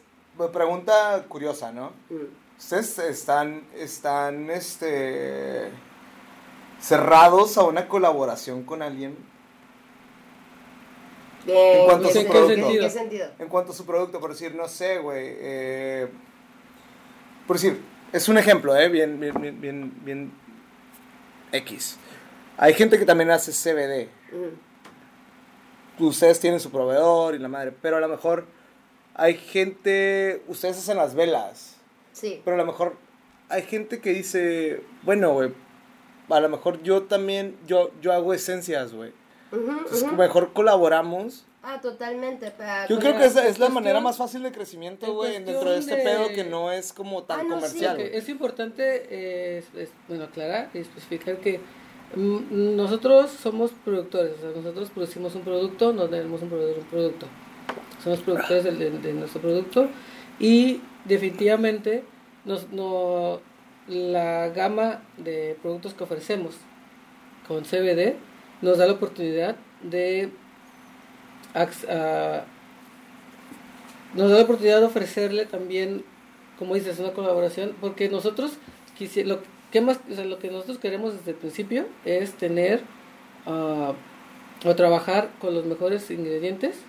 pregunta curiosa, ¿no? Mm. Ustedes están, están, este, cerrados a una colaboración con alguien En cuanto a su ¿en qué producto. sentido? ¿En qué sentido? en cuanto a su producto, por decir, no sé, güey, eh, por decir, es un ejemplo, ¿eh? Bien, bien, bien, bien, bien X. Hay gente que también hace CBD. Mm. Ustedes tienen su proveedor y la madre, pero a lo mejor hay gente, ustedes hacen las velas, Sí, pero a lo mejor hay gente que dice, bueno, güey, a lo mejor yo también, yo, yo hago esencias, güey. Entonces, mejor colaboramos. Ah, totalmente. Yo creo que esa es la manera más fácil de crecimiento, en güey, dentro de este de- pedo que no es como tan Ah, no, comercial. Es importante eh, es- es, bueno, aclarar y especificar que mm, nosotros somos productores, o sea, nosotros producimos un producto, no tenemos un proveedor de un producto. Somos productores del- de, de nuestro producto. Y definitivamente nos, no, la gama de productos que ofrecemos con CBD nos da la oportunidad de nos da la oportunidad de ofrecerle también, como dices, una colaboración, porque nosotros lo que más, o sea, lo que nosotros queremos desde el principio es tener ah, o trabajar con los mejores ingredientes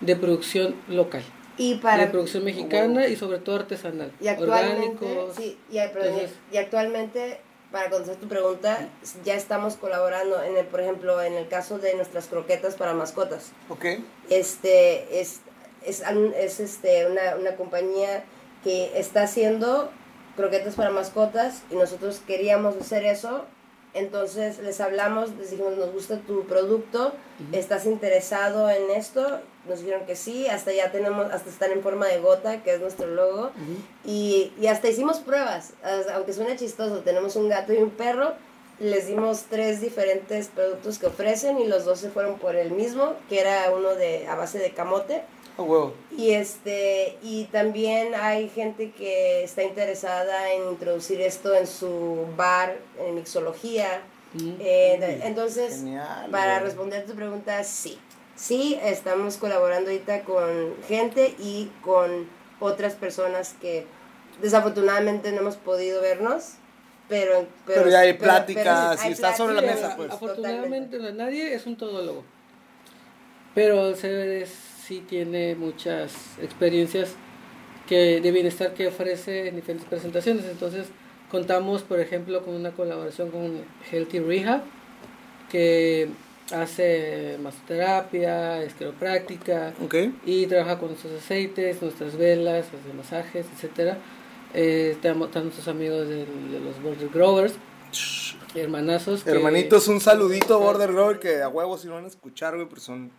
de producción local, Y de para producción mexicana y sobre todo artesanal, y actualmente, orgánicos. sí, y, perdón, Entonces- y actualmente para contestar tu pregunta, ya estamos colaborando en el, por ejemplo, en el caso de nuestras croquetas para mascotas. Ok. Este es es, es este una, una compañía que está haciendo croquetas para mascotas y nosotros queríamos hacer eso. Entonces les hablamos, les dijimos, nos gusta tu producto, ¿estás interesado en esto? Nos dijeron que sí, hasta ya tenemos, hasta están en forma de gota, que es nuestro logo. Y, y hasta hicimos pruebas, aunque suene chistoso, tenemos un gato y un perro, les dimos tres diferentes productos que ofrecen y los dos se fueron por el mismo, que era uno de a base de camote. A huevo. Y este y también hay gente que está interesada en introducir esto en su bar, en mixología. Ujú. Eh, entonces, Genial, para güey. responder tu pregunta, sí. Sí, estamos colaborando ahorita con gente y con otras personas que desafortunadamente no hemos podido vernos, pero... Pero ya hay pláticas y está sobre la mesa, pues. Afortunadamente no, nadie es un todólogo. Pero el CBD sí tiene muchas experiencias que, de bienestar que ofrece en diferentes presentaciones. Entonces contamos, por ejemplo, con una colaboración con Healthy Rehab, que hace masoterapia, escleropráctica Ok. y trabaja con nuestros aceites, nuestras velas, hace masajes, etcétera. Eh, estamos- están nuestros amigos de, los Border Growers, hermanazos. que- Hermanitos, un saludito a Border Grower que a huevos si no van a escuchar, güey, pero son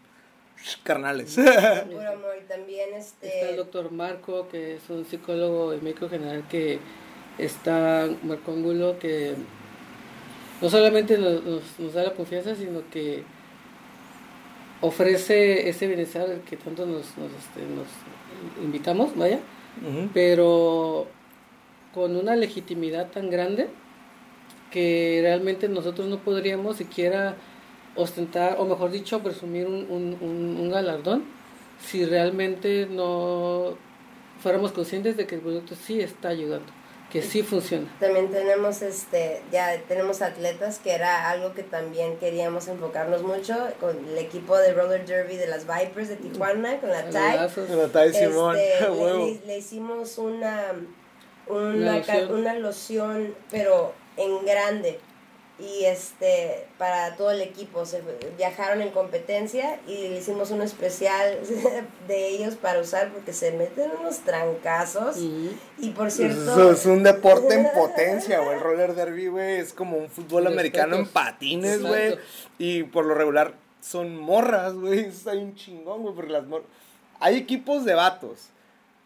carnales. Amor. También Está el este... doctor Marco, que es un psicólogo y médico general que está Marco Angulo, que no solamente nos, nos- nos da la confianza, sino que ofrece ese bienestar al que tanto nos, nos, este, nos invitamos, vaya, pero con una legitimidad tan grande que realmente nosotros no podríamos siquiera ostentar, o mejor dicho, presumir un, un, un, un galardón si realmente no fuéramos conscientes de que el producto sí está ayudando, que sí funciona. También tenemos este, ya tenemos atletas que era algo que también queríamos enfocarnos mucho con el equipo de roller derby de las Vipers de Tijuana con la TAI. La Tai Simón, Este, a le, hicimos una Una una, ca- loción. una loción, pero en grande. Y este para todo el equipo se viajaron en competencia y le hicimos un especial de ellos para usar porque se meten unos trancazos. Y por cierto es un deporte en potencia güey. El roller derby güey es como un fútbol americano en patines güey. Y por lo regular son morras güey. Está un chingón güey porque las morras hay equipos de vatos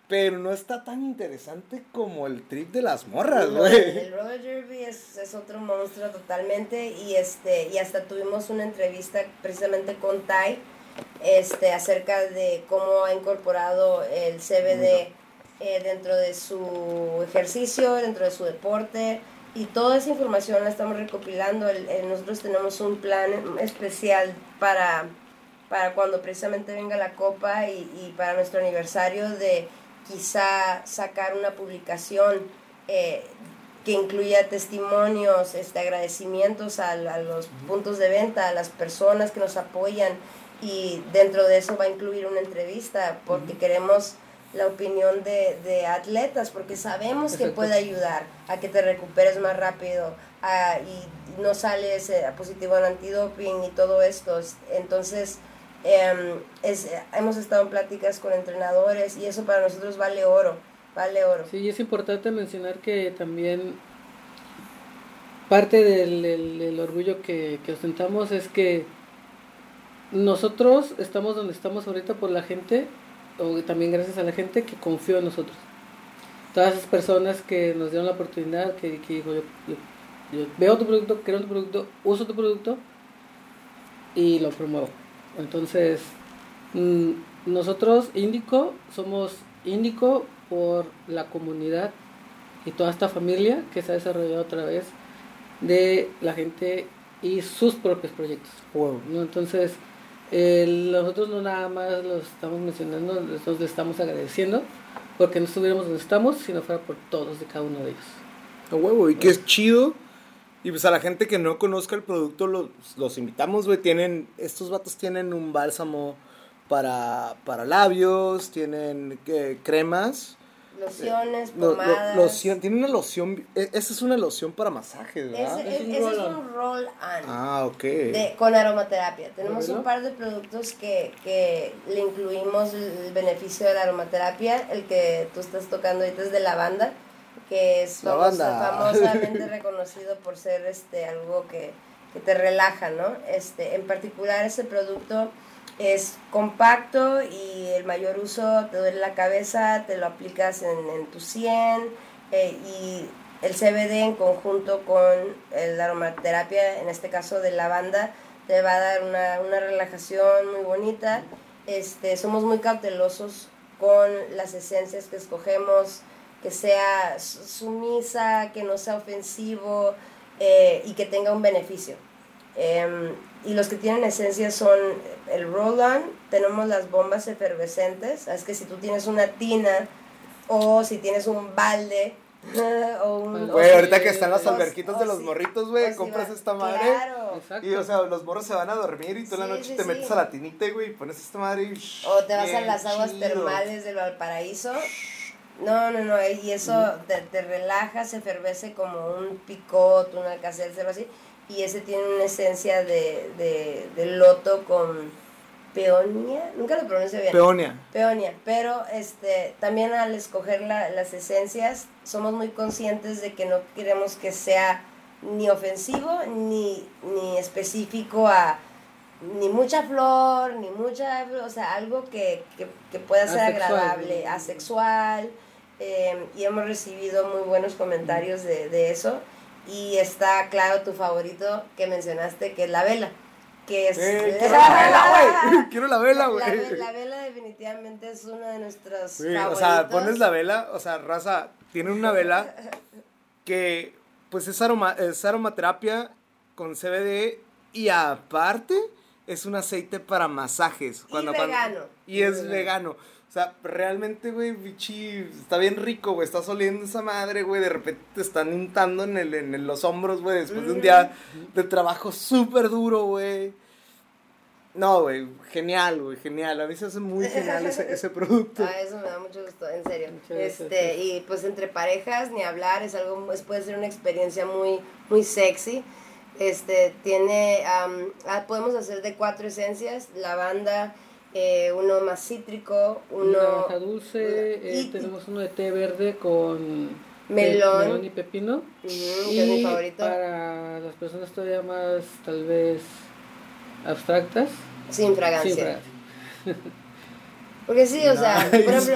pero no está tan interesante como el trip de las morras, güey. el roller derby es, es, otro monstruo totalmente y este y hasta tuvimos una entrevista precisamente con Tai este acerca de cómo ha incorporado el CBD eh, dentro de su ejercicio, dentro de su deporte y toda esa información la estamos recopilando. nosotros tenemos un plan especial para para cuando precisamente venga la copa y, y para nuestro aniversario de quizá sacar una publicación eh, que incluya testimonios, este, agradecimientos a, los puntos de venta, a las personas que nos apoyan y dentro de eso va a incluir una entrevista porque queremos la opinión de, atletas porque sabemos que puede ayudar a que te recuperes más rápido y no sales eh, positivo en antidoping y todo esto. Entonces, Em, hemos estado en pláticas con entrenadores y eso para nosotros vale oro, vale oro. Sí, es importante mencionar que también parte del, orgullo que, que, ostentamos es que nosotros estamos donde estamos ahorita por la gente, o también gracias a la gente que confió en nosotros. Todas esas personas que nos dieron la oportunidad, que, que dijo, yo, yo veo tu producto, creo tu producto, uso tu producto y lo promuevo. Entonces, mm, nosotros, Índico, somos Índico por la comunidad y toda esta familia que se ha desarrollado a través de la gente y sus propios proyectos. Entonces, nosotros no nada más los estamos mencionando, nosotros les estamos agradeciendo porque no estuviéramos donde estamos si no fuera por todos de cada uno de ellos. A huevo, y que es chido y pues a la gente que no conozca el producto, los, los invitamos, güey. Tienen, estos vatos tienen un bálsamo para, para labios, tienen eh, cremas. Lociones, pomadas. loción, tiene una loción, e, esa es una loción para masajes, ¿verdad? Ese, es, un roll-on. Ah, ok. con aromaterapia. Tenemos un par de productos que, que le incluimos el beneficio de la aromaterapia. El que tú estás tocando ahorita es de lavanda que es famosamente reconocido por ser este algo que, te relaja, ¿no? Este, en particular ese producto es compacto y el mayor uso te duele la cabeza, te lo aplicas en, tu sien eh, y el CBD en conjunto con la aromaterapia, en este caso de lavanda, te va a dar una, una relajación muy bonita. Este, somos muy cautelosos con las esencias que escogemos, que sea sumisa, que no sea ofensivo eh, y que tenga un beneficio. Em, y los que tienen esencia son el roll-on, tenemos las bombas efervescentes, es que si tú tienes una tina o si tienes un balde o un... Güey, ahorita que están los alberquitos de los morritos, güey, compras esta madre. Claro. Y, o sea, los morros se van a dormir y tú en la noche te metes a la tinita, güey, y pones esta madre y... O te vas a las aguas termales del Valparaíso no, no, no, y eso te, te, relaja, se efervece como un picot, un alcacer, algo así, y ese tiene una esencia de, de, de loto con peonia, nunca lo pronuncio bien. Peonia. Peonia, pero este, también al escoger la, las esencias somos muy conscientes de que no queremos que sea ni ofensivo ni, ni específico a ni mucha flor, ni mucha, o sea, algo que, que, que pueda ser agradable, asexual, Em, y hemos recibido muy buenos comentarios de, de, eso. Y está claro tu favorito que mencionaste, que es la vela. Que es... Eh, quiero la vela, güey. Quiero la vela, güey. La, vela definitivamente es uno de nuestros favoritos. O sea, pones la vela, o sea, raza, tiene una vela que pues es, aroma, es aromaterapia con CBD y aparte es un aceite para masajes. Cuando, y vegano. y es vegano. O sea, realmente, güey, bichi, está bien rico, güey. Estás oliendo esa madre, güey. De repente te están untando en, el, en los hombros, güey. Después de un día de trabajo súper duro, güey. No, güey, genial, güey, genial. A mí se hace muy genial ese, ese producto. Ah, eso me da mucho gusto, en serio. este, y pues entre parejas, ni hablar, es algo, puede ser una experiencia muy, muy sexy. Este, tiene, ah, podemos hacer de cuatro esencias, lavanda, eh, uno más cítrico, uno... Naranja dulce, eh, y- tenemos uno de té verde con Melón. melón y pepino. Ujú, que es mi Y favorito. para las personas todavía más, tal vez, abstractas, Sin fragancia. sin fragancia. Porque sí, o sea, por Nice,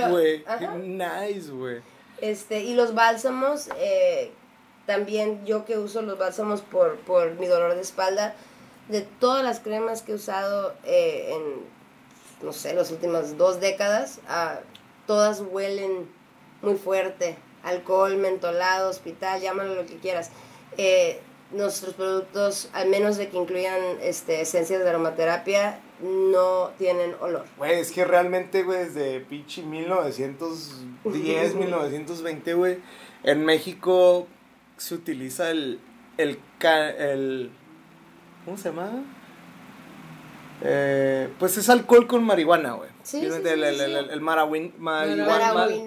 ejemplo... Nice, güey. Este, y los bálsamos, eh, también yo que uso los bálsamos por, por mi dolor de espalda, de todas las cremas que he usado eh, en, no sé, las últimas dos décadas, ah, todas huelen muy fuerte. Alcohol, mentolado, hospital, llámalo lo que quieras. Eh, nuestros productos, al menos de que incluyan este, esencias de aromaterapia, no tienen olor. Güey, es que realmente, güey, desde pinche 1910, 1920, güey, en México se utiliza el, el, el, ¿cómo se llama? Eh, pues es alcohol con marihuana, güey. Sí, el, sí, el, sí, el, el- el marihuan- marihuanol.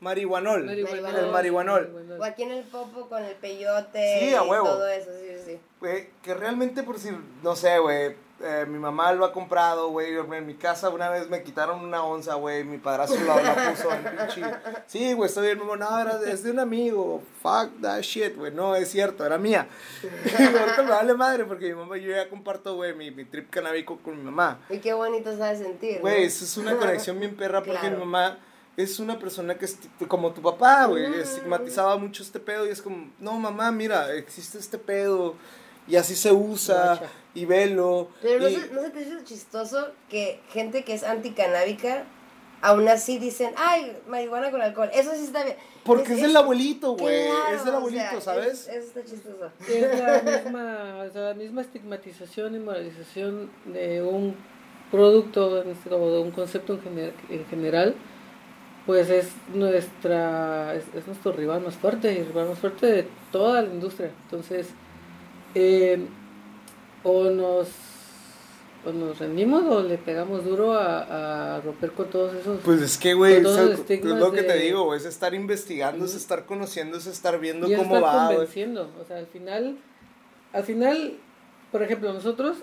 Marihuanol. El marihuanol. O aquí en el popo con el peyote Sí, a y huevo. todo eso, sí, sí, sí. Güey, que realmente por si, no sé, güey, eh, mi mamá lo ha comprado, güey, en mi casa una vez me quitaron una onza, güey, mi padrastro la, la puso en pinche, sí, güey, estoy bien, no, era es de un amigo, fuck that shit, güey, no, es cierto, era mía, y ahorita me vale madre, porque mi mamá, yo ya comparto, güey, mi, mi trip canábico con mi mamá, Y qué bonito sabe sentir. ¿no? güey, eso es una conexión bien perra, porque Claro. mi mamá es una persona que es como tu papá, güey, estigmatizaba mucho este pedo, y es como, no, mamá, mira, existe este pedo, y así se usa, y velo, Pero no, y- se, no se te hizo chistoso que gente que es anticanábica, aún así dicen, ay, marihuana con alcohol. Eso sí está bien. Porque es, del abuelito, güey. claro, es del o abuelito, sea, ¿sabes? es- Eso está chistoso. Es la misma, o sea, la misma estigmatización y moralización de un producto este- o de un concepto en, gener- en general, pues es nuestra es, es nuestro rival más fuerte y el rival más fuerte de toda la industria. Entonces, eh, o nos o nos rendimos o le pegamos duro a, a romper con todos esos Pues es que, güey, es, lo que te digo, es estar investigando, es estar conociendo, es estar viendo y cómo estar va, convenciendo o sea al final al final por ejemplo nosotros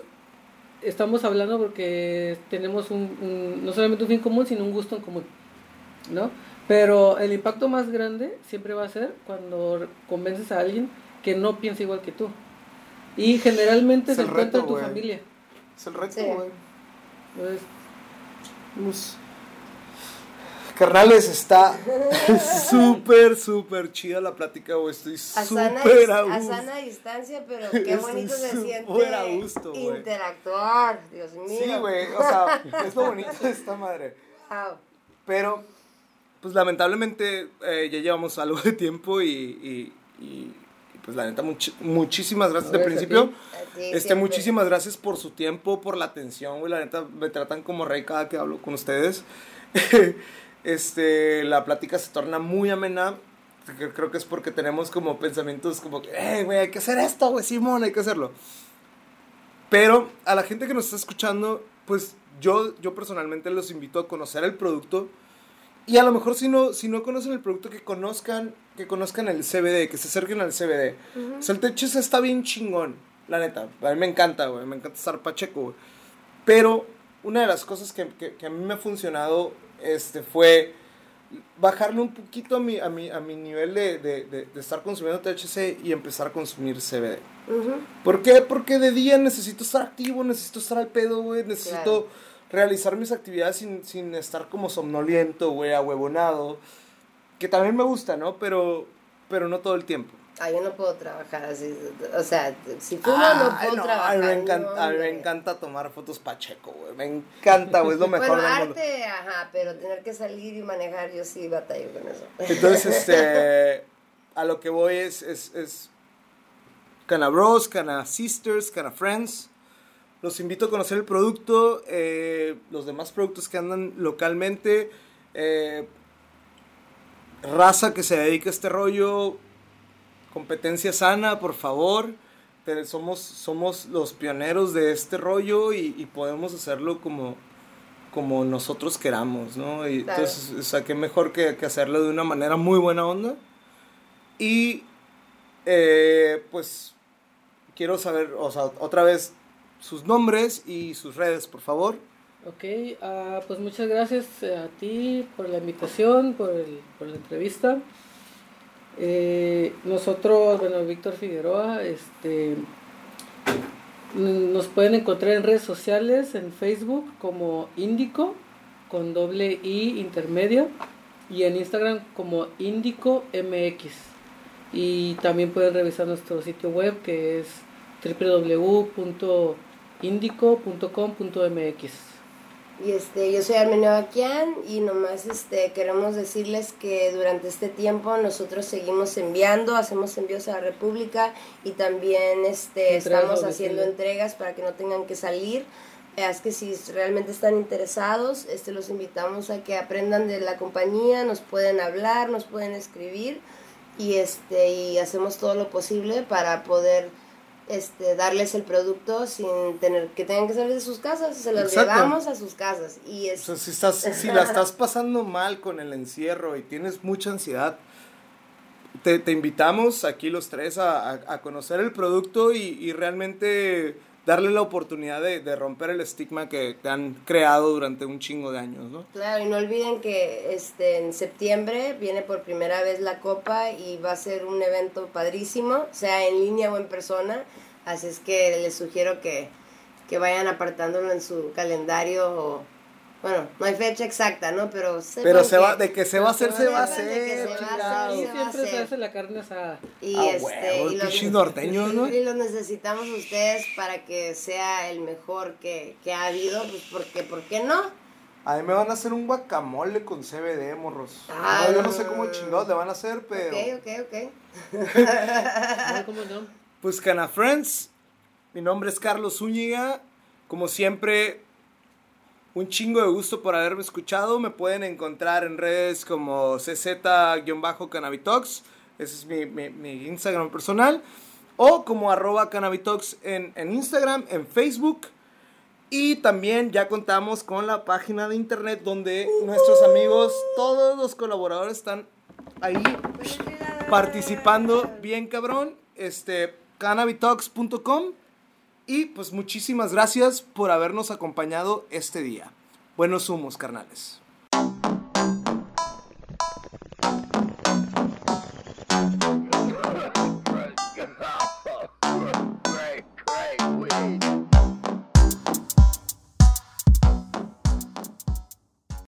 estamos hablando porque tenemos un, un- no solamente un fin común sino un gusto en común no pero el impacto más grande siempre va a ser cuando convences a alguien que no piensa igual que tú y generalmente Es se el encuentra reto, tu güey. familia Es el reto, Sí. güey. Entonces, Pues, Carnales, está súper, súper chida la plática, güey. Estoy A sana, súper a a gusto. sana distancia, pero qué Estoy bonito se siente a gusto, güey. interactuar. Dios mío. Sí, güey, o sea, es lo bonito de esta madre. Wow. Pero, pues lamentablemente eh, ya llevamos algo de tiempo y, y- y, pues la neta, much- muchísimas gracias de a principio. ti. A ti Este, muchísimas gracias por su tiempo, por la atención, güey. La neta, me tratan como rey cada que hablo con ustedes. este, la plática se torna muy amena. Cre- Creo que es porque tenemos como pensamientos como que, eh, güey, hay que hacer esto, güey, Simón, hay que hacerlo. Pero a la gente que nos está escuchando, pues yo, yo personalmente los invito a conocer el producto. Y a lo mejor si no, si no conocen el producto, que conozcan, que conozcan el CBD, que se acerquen al CBD. O sea, el THC está bien chingón, la neta. A mí me encanta, güey. Me encanta estar pacheco, güey. Pero una de las cosas que, que- que a mí me ha funcionado este, fue bajarle un poquito a mi, a mi, a mi nivel de, de, de- de estar consumiendo THC y empezar a consumir CBD. ¿Por qué? Porque de día necesito estar activo, necesito estar al pedo, güey. Necesito Claro. Realizar mis actividades sin, sin estar como somnoliento, güey, ahuevonado. Que también me gusta, ¿no? Pero, pero no todo el tiempo. Ah, yo no puedo trabajar así. O sea, si fumo Ay, no puedo no, trabajar. a mí me encanta, no, a mí me encanta tomar fotos pacheco, güey. Me encanta, güey. Es lo mejor Bueno, del mundo. arte, ajá, pero tener que salir y manejar, yo sí batallo con eso. Entonces, este, a lo que voy es, es, es Cana Bros, Cana Sisters, Cana Friends. Los invito a conocer el producto, eh, los demás productos que andan localmente. eh, raza que se dedica a este rollo, competencia sana, por favor. Somos, somos los pioneros de este rollo y, y podemos hacerlo como, como nosotros queramos, ¿no? Y Claro. entonces, o sea, qué mejor que, que hacerlo de una manera muy buena onda. Y, eh, pues, quiero saber, o sea, otra vez sus nombres y sus redes, por favor. Ok, uh, pues muchas gracias a ti por la invitación, por, el, por la entrevista. Eh, nosotros, bueno, Víctor Figueroa, este, nos pueden encontrar en redes sociales, en Facebook como Índico, con doble I intermedio, y en Instagram como Índico MX. Y también pueden revisar nuestro sitio web que es www.indico.com.mx. Y este, yo soy Armenio Baquian y nomás este, queremos decirles que durante este tiempo nosotros seguimos enviando, hacemos envíos a la República y también este, estamos haciendo entregas para que no tengan que salir. Es que si realmente están interesados, este, los invitamos a que aprendan de la compañía, nos pueden hablar, nos pueden escribir y, este, y hacemos todo lo posible para poder este, darles el producto sin tener que tengan que salir de sus casas, se los llevamos a sus casas. Y es... si, estás, si la estás pasando mal con el encierro y tienes mucha ansiedad, te, te invitamos aquí los tres a, a, conocer el producto y, y, realmente darle la oportunidad de, de, romper el estigma que te han creado durante un chingo de años, ¿no? Claro, y no olviden que este, en septiembre viene por primera vez la Copa y va a ser un evento padrísimo, sea en línea o en persona, así es que les sugiero que, que vayan apartándolo en su calendario o bueno, no hay fecha exacta, ¿no? Pero Pero se va, de que se va a hacer, se va a hacer. siempre se hace la carne asada. Y ah, este, y los, norteños, ¿no? Y los necesitamos ustedes para que sea el mejor que, que ha habido, pues porque, ¿por qué no? A mí me van a hacer un guacamole con CBD, morros. Ah, no, yo no sé cómo chingados le van a hacer, pero... Ok, ok, ok. ¿Cómo no? Pues Cana Friends, mi nombre es Carlos Zúñiga. Como siempre, un chingo de gusto por haberme escuchado. Me pueden encontrar en redes como cz-cannabitox. Ese es mi, mi, Instagram personal. O como arroba cannabitox en, en Instagram, en Facebook. Y también ya contamos con la página de internet donde nuestros amigos, todos los colaboradores están ahí participando bien cabrón. Este, cannabitox.com y pues muchísimas gracias por habernos acompañado este día. Buenos humos, carnales.